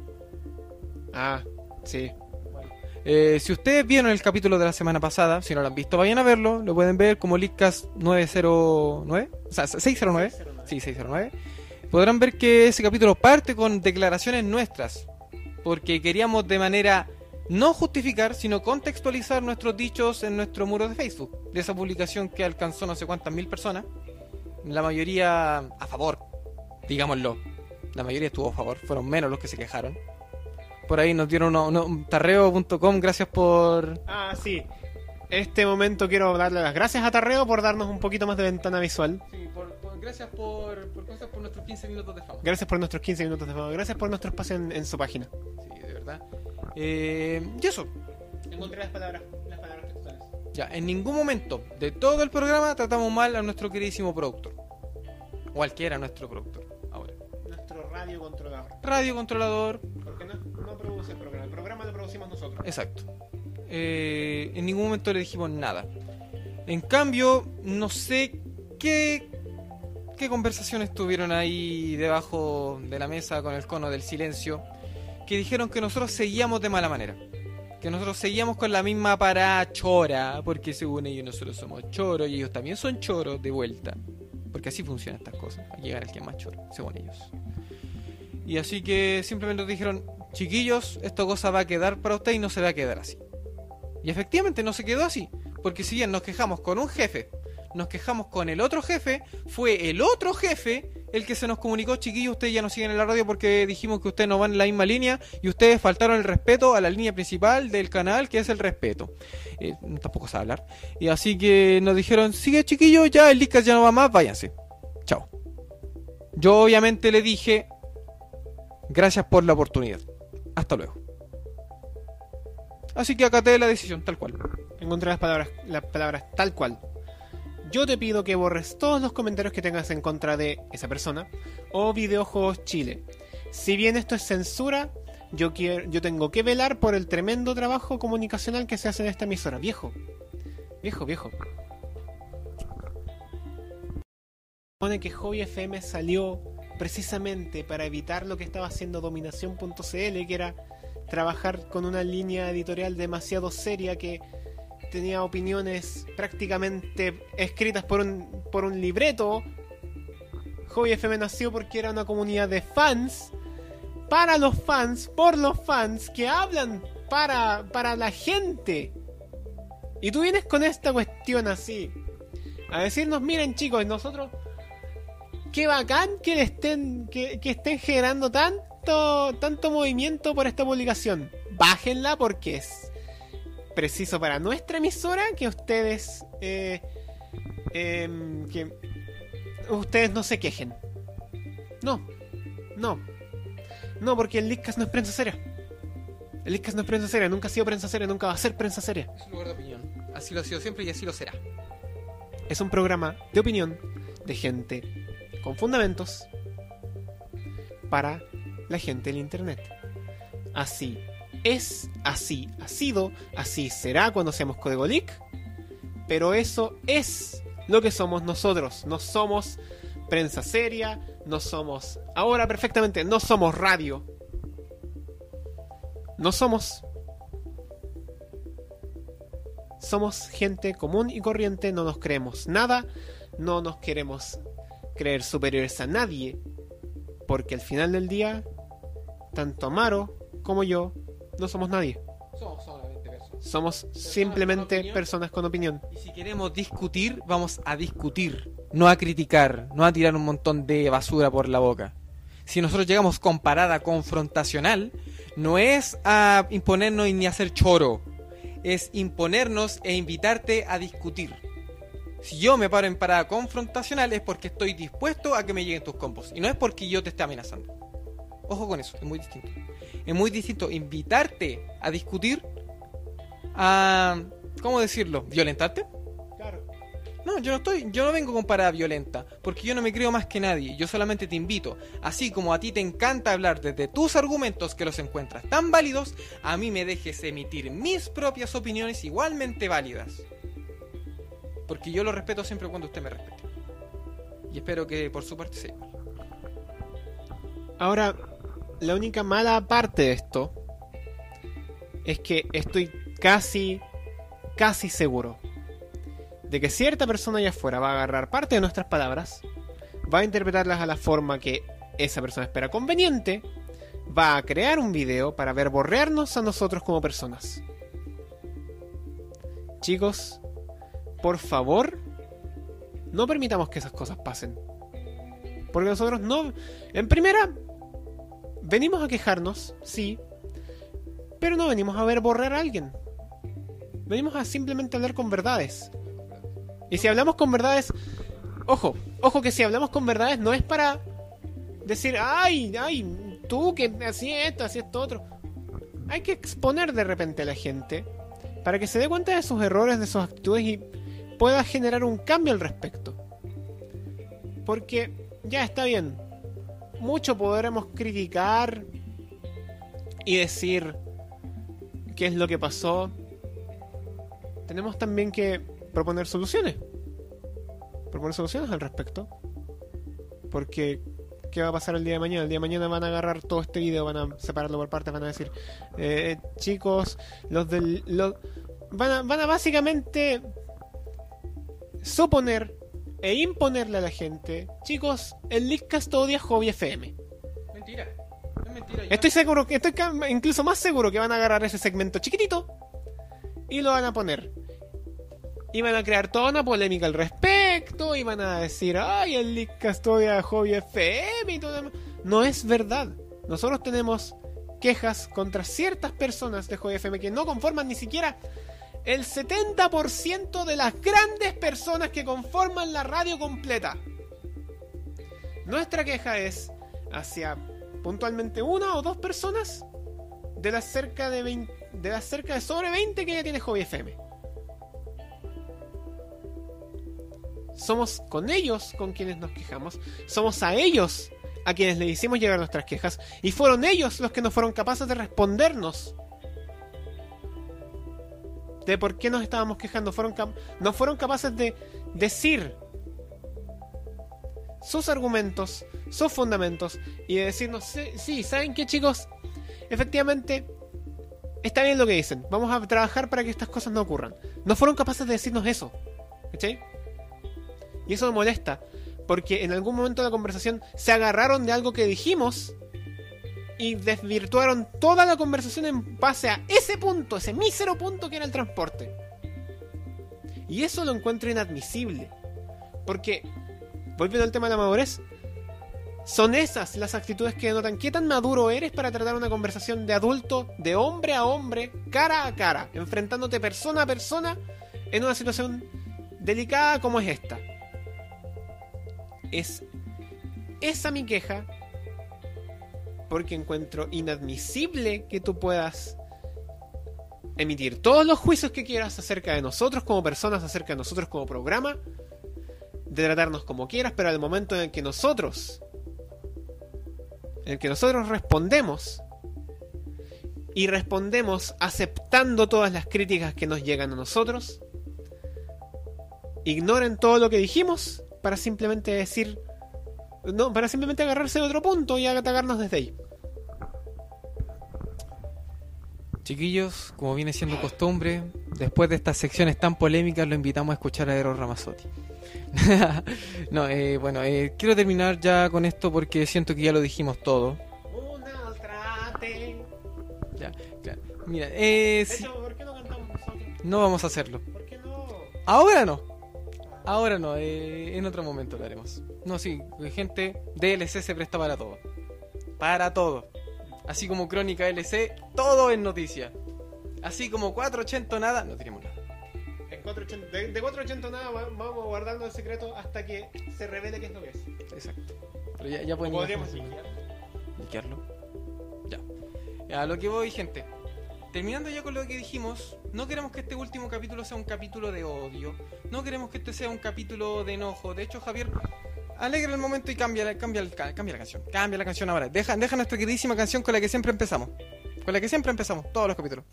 Ah, sí. Eh, si ustedes vieron el capítulo de la semana pasada, si no lo han visto, vayan a verlo. Lo pueden ver como Leadcast 909. O sea, 609. Sí, 609. Podrán ver que ese capítulo parte con declaraciones nuestras. Porque queríamos de manera no justificar, sino contextualizar nuestros dichos en nuestro muro de Facebook. De esa publicación que alcanzó no sé cuántas mil personas. La mayoría a favor, digámoslo. La mayoría estuvo a favor, fueron menos los que se quejaron. Por ahí nos dieron un tarreo.com, gracias por... Ah, sí. Este momento quiero darle las gracias a Tarreo por darnos un poquito más de ventana visual. Sí, gracias por, por, por nuestros 15 minutos de fama. Gracias por nuestros 15 minutos de fama. Gracias por nuestro espacio en, en su página. Sí, de verdad. Eh, y eso, Encontré las palabras, las palabras textuales. ya, en ningún momento de todo el programa tratamos mal a nuestro queridísimo productor. Cualquiera nuestro productor, ahora. Nuestro radio controlador. Radio controlador, Porque no, no produce el programa. El programa lo producimos nosotros. exacto. Eh, en ningún momento le dijimos nada. En cambio, no sé qué, qué conversaciones tuvieron ahí debajo de la mesa con el cono del silencio, que dijeron que nosotros seguíamos de mala manera. Que nosotros seguíamos con la misma parada chora, porque según ellos nosotros somos choros y ellos también son choros de vuelta. Porque así funcionan estas cosas. Aquí gana el que más choro, según ellos. Y así que simplemente nos dijeron, chiquillos, esta cosa va a quedar para usted y no se va a quedar así. Y efectivamente no se quedó así. Porque si bien nos quejamos con un jefe, nos quejamos con el otro jefe, fue el otro jefe el que se nos comunicó, chiquillos, ustedes ya no siguen en la radio porque dijimos que ustedes no van en la misma línea y ustedes faltaron el respeto a la línea principal del canal, que es el respeto. Eh, tampoco sabe hablar. Y así que nos dijeron, sigue chiquillos, ya el Licas ya no va más, váyanse. Chao. Yo obviamente le dije, gracias por la oportunidad. Hasta luego. Así que acaté la decisión, tal cual. Encontré las palabras, las palabras tal cual. Yo te pido que borres todos los comentarios que tengas en contra de esa persona o Videojuegos Chile. Si bien esto es censura, yo quiero, yo tengo que velar por el tremendo trabajo comunicacional que se hace en esta emisora. Viejo, viejo, viejo. Supone que Hobby FM salió precisamente para evitar lo que estaba haciendo Dominación.cl, que era trabajar con una línea editorial demasiado seria que tenía opiniones prácticamente escritas por un, por un libreto. Hobby FM nació porque era una comunidad de fans, para los fans, por los fans, que hablan para, para la gente. Y tú vienes con esta cuestión así, a decirnos, miren chicos, nosotros, qué bacán que le estén, que, que estén generando tanto, tanto movimiento por esta publicación. bájenla porque es preciso para nuestra emisora que ustedes eh, em, que ustedes no se quejen. No, no, no, porque el Leadcast no es prensa seria. El Leadcast no es prensa seria, nunca ha sido prensa seria, nunca va a ser prensa seria. Es un lugar de opinión. Así lo ha sido siempre y así lo será. Es un programa de opinión de gente con fundamentos para la gente del Internet. Así es, así ha sido, así será cuando seamos Código. Pero eso es lo que somos nosotros. No somos prensa seria, no somos... Ahora perfectamente, no somos radio. No somos... Somos gente común y corriente, no nos creemos nada, no nos queremos creer superiores a nadie, porque al final del día, tanto Amaro como yo no somos nadie. Somos solamente personas. Somos con simplemente personas con opinión. Y si queremos discutir, vamos a discutir. No a criticar, no a tirar un montón de basura por la boca. Si nosotros llegamos con parada confrontacional, no es a imponernos y ni a hacer choro. Es imponernos e invitarte a discutir. Si yo me paro en parada confrontacional es porque estoy dispuesto a que me lleguen tus combos. Y no es porque yo te esté amenazando. Ojo con eso, es muy distinto. Es muy distinto invitarte a discutir a... ¿Cómo decirlo? ¿Violentarte? Claro. No, yo no estoy, yo no vengo con parada violenta, porque yo no me creo más que nadie, yo solamente te invito, así como a ti te encanta hablar desde tus argumentos que los encuentras tan válidos, a mí me dejes emitir mis propias opiniones igualmente válidas. Porque yo lo respeto siempre cuando usted me respete. Y espero que por su parte sea igual. Ahora, la única mala parte de esto es que estoy casi, casi seguro de que cierta persona allá afuera va a agarrar parte de nuestras palabras, va a interpretarlas a la forma que esa persona espera conveniente, va a crear un video para verborrearnos a nosotros como personas. Chicos, por favor, no permitamos que esas cosas pasen. Porque nosotros no... En primera, venimos a quejarnos, sí, pero no venimos a ver borrar a alguien. Venimos a simplemente hablar con verdades. Y si hablamos con verdades, ojo, ojo que si hablamos con verdades no es para decir, ay, ay, tú que así esto, así esto otro. Hay que exponer de repente a la gente para que se dé cuenta de sus errores, de sus actitudes y pueda generar un cambio al respecto. Porque ya está bien, mucho podremos criticar y decir qué es lo que pasó. Tenemos también que proponer soluciones. Proponer soluciones al respecto. Porque, ¿qué va a pasar el día de mañana? El día de mañana van a agarrar todo este video, van a separarlo por partes, van a decir, eh, chicos, los del... Los, van, a, van a básicamente suponer e imponerle a la gente, chicos, el Leadcast odia Hobby FM. Mentira. Es mentira. Estoy seguro que estoy incluso más seguro que van a agarrar ese segmento chiquitito y lo van a poner. Y van a crear toda una polémica al respecto y van a decir, ay, el Leadcast odia Hobby FM y todo. No es verdad. Nosotros tenemos quejas contra ciertas personas de Hobby FM que no conforman ni siquiera el 70% de las grandes personas que conforman la radio completa. Nuestra queja es hacia puntualmente una o dos personas de las cerca de 20 de las cerca de sobre 20 que ya tiene Hobby FM. Somos con ellos con quienes nos quejamos, somos a ellos a quienes le hicimos llegar nuestras quejas y fueron ellos los que no fueron capaces de respondernos de por qué nos estábamos quejando, fueron no fueron capaces de decir sus argumentos, sus fundamentos y de decirnos, sí, sí, ¿saben qué chicos? Efectivamente, está bien lo que dicen, vamos a trabajar para que estas cosas no ocurran. No fueron capaces de decirnos eso, ¿cachai? Y eso me molesta, porque en algún momento de la conversación se agarraron de algo que dijimos y desvirtuaron toda la conversación en base a ese punto, ese mísero punto que era el transporte. Y eso lo encuentro inadmisible. Porque, volviendo al tema de la madurez, Son esas las actitudes que denotan qué tan maduro eres para tratar una conversación de adulto, de hombre a hombre, cara a cara, enfrentándote persona a persona en una situación delicada como es esta. Es esa mi queja porque encuentro inadmisible que tú puedas emitir todos los juicios que quieras acerca de nosotros como personas, acerca de nosotros como programa, de tratarnos como quieras, pero al momento en el que nosotros, en el que nosotros respondemos, y respondemos aceptando todas las críticas que nos llegan a nosotros, ignoren todo lo que dijimos para simplemente decir, no, para simplemente agarrarse de otro punto y atacarnos desde ahí. Chiquillos, como viene siendo costumbre, después de estas secciones tan polémicas, lo invitamos a escuchar a Eros Ramazzotti. no, eh, bueno, eh, quiero terminar ya con esto porque siento que ya lo dijimos todo. Una otra te- Ya, claro. Mira, eh, hecho, ¿por qué no cantamos nosotros? no vamos a hacerlo. ¿Por qué no? Ahora no. Ahora no, eh, en otro momento lo haremos. No, sí, gente, DLC se presta para todo. Para todo. Así como Crónica LC, todo es noticia. Así como 480 nada, no tenemos nada. En 480 de, de 480 nada va- vamos guardando el secreto hasta que se revele qué es lo que es. Exacto. Pero ya, ya pueden Podríamos liquearlo. Ya. Ya, A lo que voy, gente. Terminando ya con lo que dijimos, no queremos que este último capítulo sea un capítulo de odio. No queremos que este sea un capítulo de enojo. De hecho, Javier, alegra el momento y cambia, cambia, cambia la canción. Cambia la canción ahora. Deja, deja nuestra queridísima canción con la que siempre empezamos. Con la que siempre empezamos, todos los capítulos.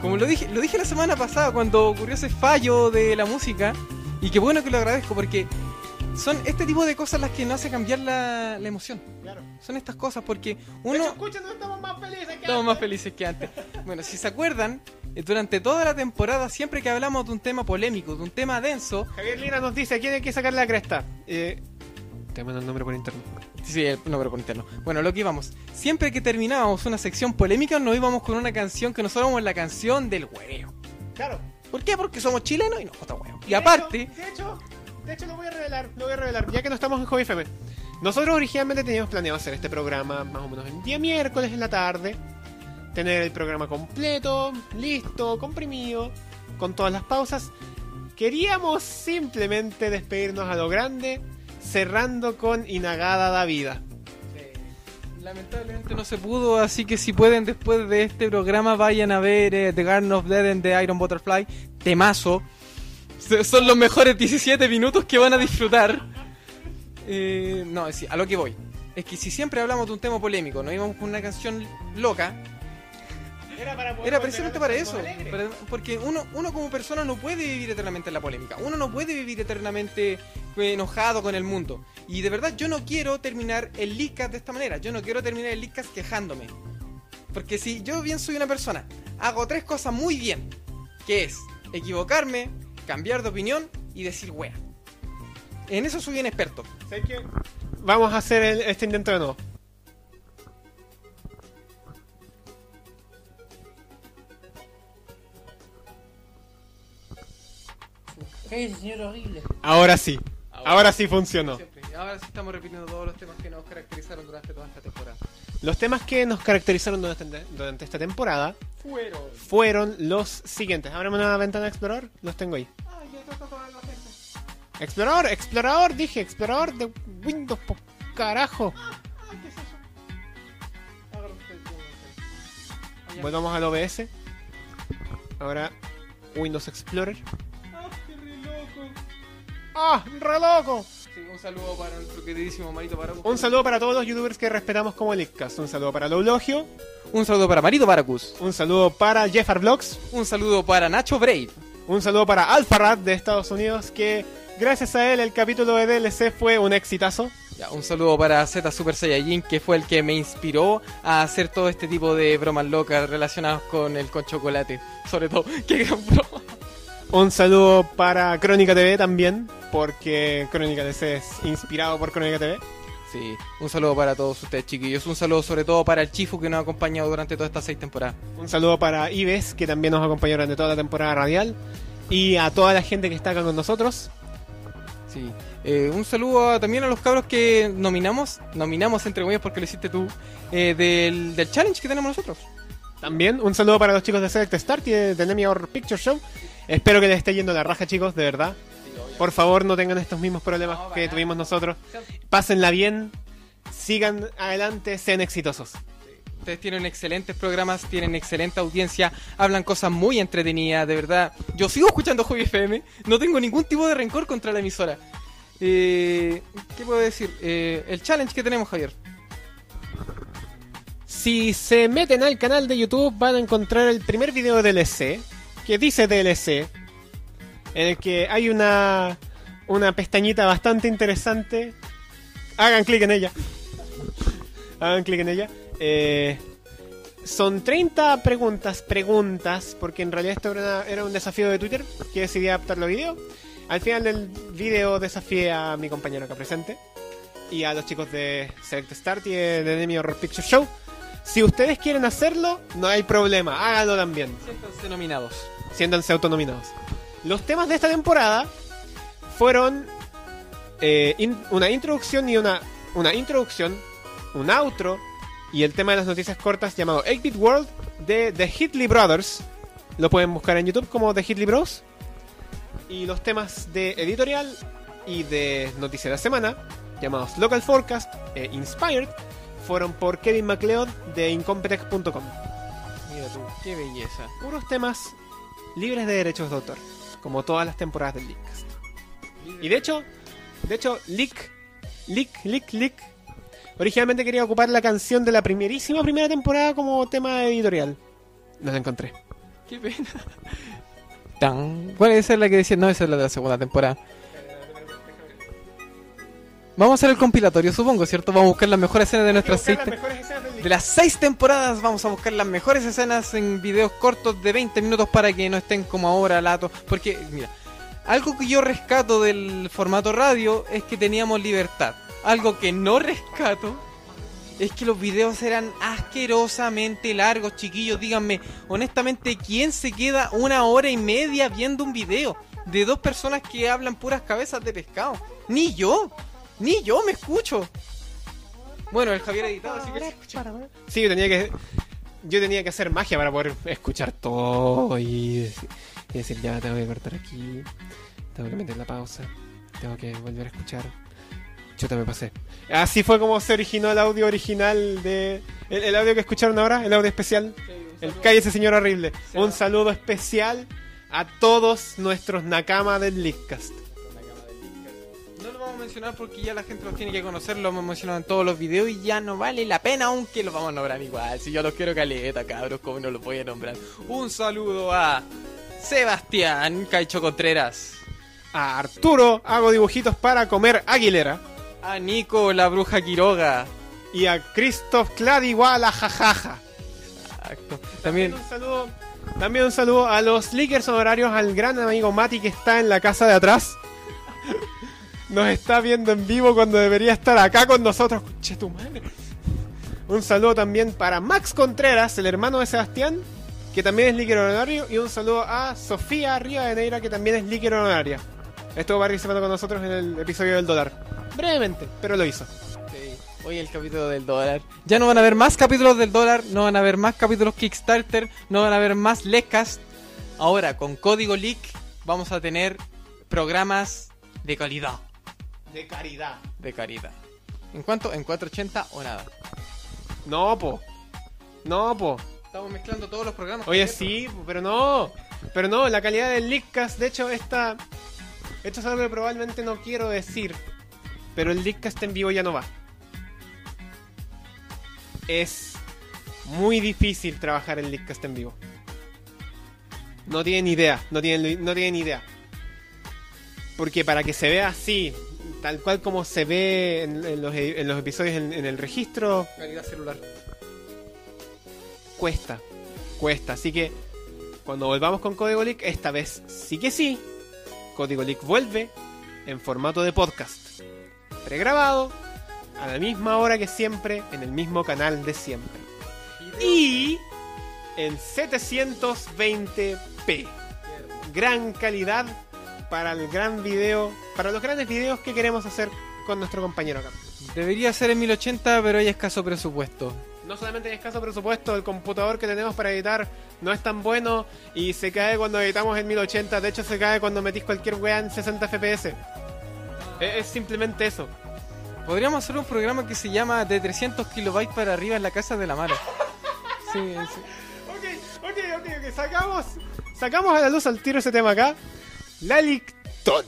Como lo dije, lo dije la semana pasada cuando ocurrió ese fallo de la música. Y qué bueno que lo agradezco porque son este tipo de cosas las que nos hace cambiar la, la emoción. Claro. Son estas cosas porque uno... hecho, escúchanos, estamos más felices que Estamos más felices que antes. Bueno, si se acuerdan, eh, durante toda la temporada, siempre que hablamos de un tema polémico, de un tema denso, Javier Lira nos dice, ¿a quién hay que sacar la cresta? Eh, te mando el nombre por internet. sí, el nombre por interno. Bueno, lo que íbamos, siempre que terminábamos una sección polémica, nos íbamos con una canción que nosotros llamamos la canción del hueveo. Claro. ¿Por qué? Porque somos chilenos y nos gusta huevo. Y aparte, hecho- de hecho, de hecho lo voy a revelar, lo voy a revelar, ya que no estamos en Hobby FM. Nosotros originalmente teníamos planeado hacer este programa más o menos el día miércoles en la tarde. Tener el programa completo, listo, comprimido, con todas las pausas. Queríamos simplemente despedirnos a lo grande, cerrando con Inagada da vida. lamentablemente no se pudo, así que si pueden después de este programa vayan a ver eh, The Garden of Eden de Iron Butterfly, temazo. Son los mejores 17 minutos que van a disfrutar. Eh, no, sí, a lo que voy. Es que si siempre hablamos de un tema polémico, nos íbamos con una canción loca, Era, para era precisamente para eso. para- porque uno, uno como persona no puede vivir eternamente en la polémica. Uno no puede vivir eternamente eh, enojado con el mundo. Y de verdad yo no quiero terminar el Leadcast de esta manera. Yo no quiero terminar el Leadcast quejándome. Porque si yo bien soy una persona, hago tres cosas muy bien. Que es equivocarme, cambiar de opinión y decir wea. En eso soy un experto. ¿Sabes qué? Vamos a hacer el- este intento de nuevo. Cállese, señor horrible. Ahora sí. Ahora sí funcionó. Siempre. Ahora sí estamos repitiendo todos los temas que nos caracterizaron durante toda esta temporada. Los temas que nos caracterizaron durante, durante esta temporada Fueron. fueron los siguientes. Ábreme una ventana Explorador, los tengo ahí. Ay, ya está toda la gente. Explorador, explorador, dije, explorador de Windows, po carajo. Allá. Volvamos al OBS. Ahora Windows Explorer. Ah, qué re loco. ¡Ah, re loco! Sí, un saludo para nuestro queridísimo Marito Paracus. Un saludo para todos los youtubers que respetamos como Leadcast. Un saludo para Loulogio. Un saludo para Marito Paracus. Un saludo para Jeffar Vlogs. Un saludo para Nacho Brave. Un saludo para Alfarad de Estados Unidos que gracias a él el capítulo de DLC fue un exitazo. Ya, un saludo para Z Super Saiyajin, que fue el que me inspiró a hacer todo este tipo de bromas locas relacionadas con el con chocolate. Sobre todo, qué gran broma. Un saludo para Crónica TV también, porque Crónica DC es inspirado por Crónica TV. Sí, un saludo para todos ustedes, chiquillos. Un saludo sobre todo para el Chifu que nos ha acompañado durante todas estas seis temporadas. Un saludo para Ives, que también nos acompañó durante toda la temporada radial. Y a toda la gente que está acá con nosotros. Sí. Eh, un saludo a- también a los cabros que nominamos, nominamos entre comillas porque lo hiciste tú, eh, del, del challenge que tenemos nosotros. También un saludo para los chicos de Select Start y de, de Horror Picture Show. Espero que les esté yendo la raja, chicos, de verdad. Por favor, no tengan estos mismos problemas No, que tuvimos nosotros. Pásenla bien, sigan adelante, sean exitosos. Ustedes tienen excelentes programas, tienen excelente audiencia, hablan cosas muy entretenidas, de verdad. Yo sigo escuchando Hobby FM, no tengo ningún tipo de rencor contra la emisora. Eh, ¿Qué puedo decir? Eh, el challenge que tenemos, Javier. Si se meten al canal de YouTube van a encontrar el primer video de DLC, que dice DLC, en el que hay una, una pestañita bastante interesante. Hagan clic en ella. Hagan clic en ella. Eh, son 30 preguntas, preguntas, porque en realidad esto era, un desafío de Twitter que decidí adaptarlo a video. Al final del video desafié a mi compañero acá presente y a los chicos de Select Start y de Enemy Horror Picture Show. Si ustedes quieren hacerlo, no hay problema, háganlo también. Siéntanse nominados. Siéntanse autonominados. Los temas de esta temporada fueron eh, in- una introducción y una, una introducción, un outro y el tema de las noticias cortas llamado 8-Bit World de The Hitley Brothers. Lo pueden buscar en YouTube como The Hitley Bros. Y los temas de editorial y de noticia de la semana, llamados Local Forecast e Inspired, fueron por Kevin MacLeod de Incompetech.com. Mira tú, qué belleza. Puros temas libres de derechos de autor, como todas las temporadas del Leakcast. Y de hecho, de hecho, Leak, Leak, Leak, Leak, originalmente quería ocupar la canción de la primerísima primera temporada como tema editorial. No la encontré. Qué pena. Tan. ¿Cuál es esa la que decía? No, esa es la de la segunda temporada. Vamos a hacer el compilatorio, supongo, ¿cierto? Vamos a buscar las mejores escenas de nuestras seis. te- De las seis temporadas vamos a buscar las mejores escenas en videos cortos de 20 minutos para que no estén como ahora latos. Porque, mira, algo que yo rescato del formato radio es que teníamos libertad. Algo que no rescato es que los videos eran asquerosamente largos, chiquillos. Díganme, honestamente, ¿quién se queda una hora y media viendo un video de dos personas que hablan puras cabezas de pescado? Ni yo, ni yo me escucho. Bueno, el Javier editado, así que se escucha. Sí, yo tenía que yo tenía que hacer magia para poder escuchar todo y decir, y decir, ya tengo que cortar aquí, tengo que meter la pausa, tengo que volver a escuchar. Chuta, me pasé. Así fue como se originó el audio original de el, el audio que escucharon ahora, el audio especial. El cállese señor horrible. Sí. Un saludo especial a todos nuestros nakama del Leakcast. No lo vamos a mencionar porque ya la gente los tiene que conocer, lo hemos mencionado en todos los videos y ya no vale la pena, aunque los vamos a nombrar igual. Si yo los quiero caleta, cabros, como no los voy a nombrar. Un saludo a Sebastián Caicho Contreras, A Arturo hago dibujitos para comer Aguilera. a Nico la Bruja Quiroga. Y a Christoph Cladiwala jajaja. Exacto. También un saludo. También un saludo a los leakers honorarios, al gran amigo Mati que está en la casa de atrás. Nos está viendo en vivo cuando debería estar acá con nosotros. Tu. Un saludo también para Max Contreras, el hermano de Sebastián, que también es líquido honorario. Y un saludo a Sofía Rivadeneira, que también es líquido honoraria. Estuvo participando con nosotros en el episodio del dólar. Brevemente, pero lo hizo. Hoy el capítulo del dólar. Ya no van a haber más capítulos del dólar, no van a haber más capítulos Kickstarter, no van a haber más Lecast. Ahora, con código leak, vamos a tener programas de calidad. De caridad. De calidad. ¿En cuánto? ¿En 480 o nada? No, po. No, po. Estamos mezclando todos los programas. Oye, sí, pero no. Pero no, la calidad del Leakcast, de hecho, esta. Esto es algo que probablemente no quiero decir. Pero el Leakcast en vivo ya no va. Es muy difícil trabajar el Leakcast en vivo. No tienen idea, no tienen, no tienen idea. Porque para que se vea así, tal cual como se ve en, en los, en los episodios en- en el registro, Calidad celular. cuesta, cuesta. Así que cuando volvamos con Código Leak, esta vez sí que sí, Código Leak vuelve en formato de podcast, pregrabado, a la misma hora que siempre, en el mismo canal de siempre. Y en 720p. Gran calidad para el gran video para los grandes videos que queremos hacer con nuestro compañero acá. Debería ser en 1080, pero hay escaso presupuesto. No solamente hay escaso presupuesto, el computador que tenemos para editar no es tan bueno y se cae cuando editamos en 1080. De hecho, se cae cuando metís cualquier wea en 60 FPS. Es, es simplemente eso. Podríamos hacer un programa que se llama de 300 kilobytes para arriba en la casa de la Mara. Sí, sí. Ok, ok, ok, ok. Sacamos, sacamos a la luz al tiro ese tema acá. La Licton.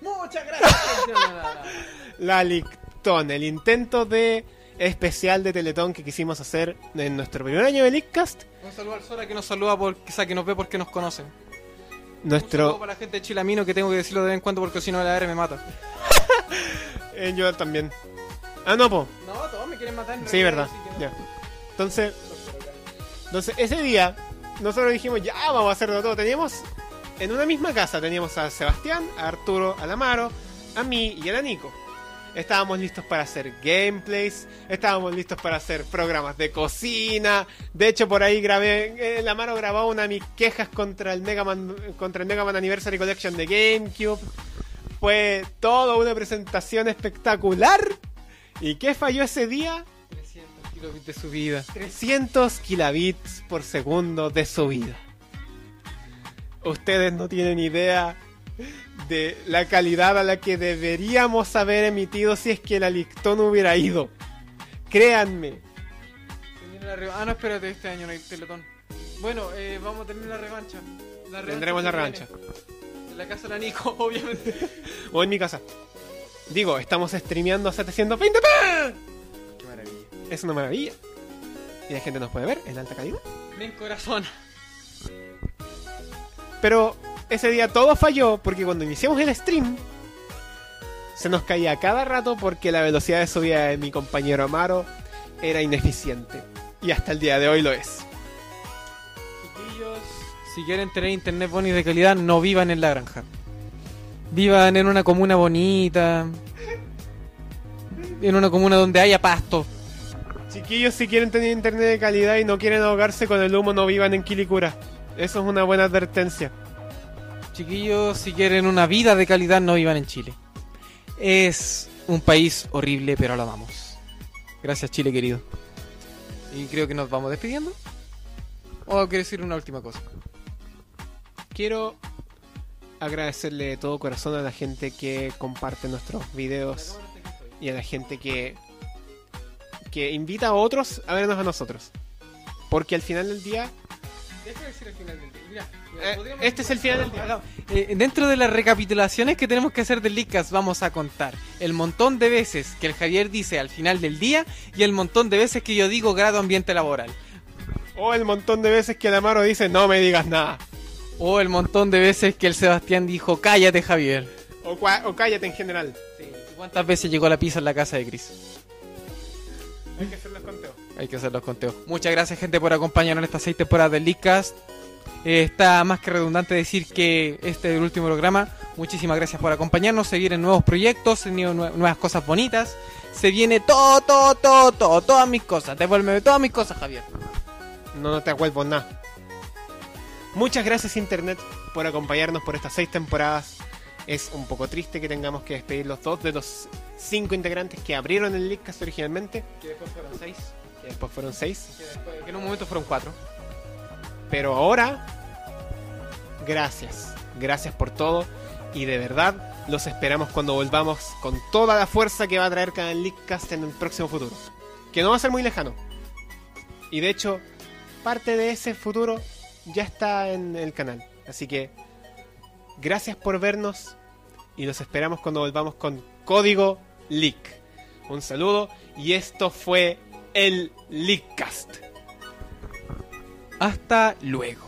Muchas gracias. La Licton, el intento de especial de Teletón que quisimos hacer en nuestro primer año de Leakcast. Un saludo al Sora que nos saluda porque, o sea, que nos ve porque nos conocen. Un saludo Nuestro. para la gente de Chilamino que tengo que decirlo de vez en cuando porque si no la R me mata. Eh, yo también. Ah, no, po. No, todos me quieren matar. en Sí, verdad. no. Ya. Entonces, entonces, ese día, nosotros dijimos, ya, vamos a hacerlo todo. Teníamos, en una misma casa, teníamos a Sebastián, a Arturo, a Lamaro, a mí y a la Nico. Estábamos listos para hacer gameplays, estábamos listos para hacer programas de cocina. De hecho, por ahí grabé, Lamaro grabó una de mis quejas contra el Mega Man, contra el Mega Man Anniversary Collection de GameCube. Fue toda una presentación espectacular. ¿Y qué falló ese día? 300 kilobits de subida. 300 kilobits por segundo de subida. Ustedes no tienen idea de la calidad a la que deberíamos haber emitido si es que la Lictón hubiera ido. Créanme. Se viene la re- Ah, no, espérate, este año no hay Teletón. Bueno, eh, vamos a tener la revancha. La revancha Tendremos la revancha. En la casa de la Nico, obviamente. O en mi casa. Digo, estamos streameando a 720p. Qué maravilla. Es una maravilla. Y la gente nos puede ver en alta calidad. Ven, corazón. Pero ese día todo falló porque cuando iniciamos el stream se nos caía cada rato porque la velocidad de subida de mi compañero Amaro era ineficiente. Y hasta el día de hoy lo es. Chiquillos, si quieren tener internet bonito de calidad, no vivan en la granja. Vivan en una comuna bonita. En una comuna donde haya pasto. Chiquillos, si quieren tener internet de calidad y no quieren ahogarse con el humo, no vivan en Quilicura. Eso es una buena advertencia. Chiquillos, si quieren una vida de calidad, no vivan en Chile. Es un país horrible, pero lo amamos. Gracias, Chile querido. Y creo que nos vamos despidiendo. ¿O quieres decir una última cosa? Quiero agradecerle de todo corazón a la gente que comparte nuestros videos y a la gente que que invita a otros a vernos a nosotros. Porque al final del día, decir al final del día. Mira, eh, este es el final del día. Eh, dentro de las recapitulaciones que tenemos que hacer del Leadcast vamos a contar el montón de veces que el Javier dice al final del día y el montón de veces que yo digo grado ambiente laboral. O el montón de veces que el Amaro dice no me digas nada. O el montón de veces que el Sebastián dijo cállate Javier. O, cállate en general. ¿Cuántas veces llegó la pizza en la casa de Chris? Hay que hacer. Hay que hacer los conteos. Muchas gracias gente por acompañarnos en estas seis temporadas del Leadcast. Eh, está más que redundante decir que este es el último programa. Muchísimas gracias por acompañarnos. Se vienen nuevos proyectos, se vienen nue- nuevas cosas bonitas. Se viene todo, todo, todo, todo, todas mis cosas. Devuélveme todas mis cosas, Javier. No, no te acuerdo nada. Muchas gracias Internet por acompañarnos por estas seis temporadas. Es un poco triste que tengamos que despedir los dos de los cinco integrantes que abrieron el Leadcast originalmente, Que después fueron seis. Que después fueron seis. Que, después- que en un momento fueron cuatro. Pero ahora, gracias. Gracias por todo. Y de verdad, los esperamos cuando volvamos con toda la fuerza que va a traer cada Leakcast en el próximo futuro. Que no va a ser muy lejano. Y de hecho, parte de ese futuro ya está en el canal. Así que, gracias por vernos. Y los esperamos cuando volvamos con Código Leak. Un saludo. Y esto fue el Leakcast. Hasta luego.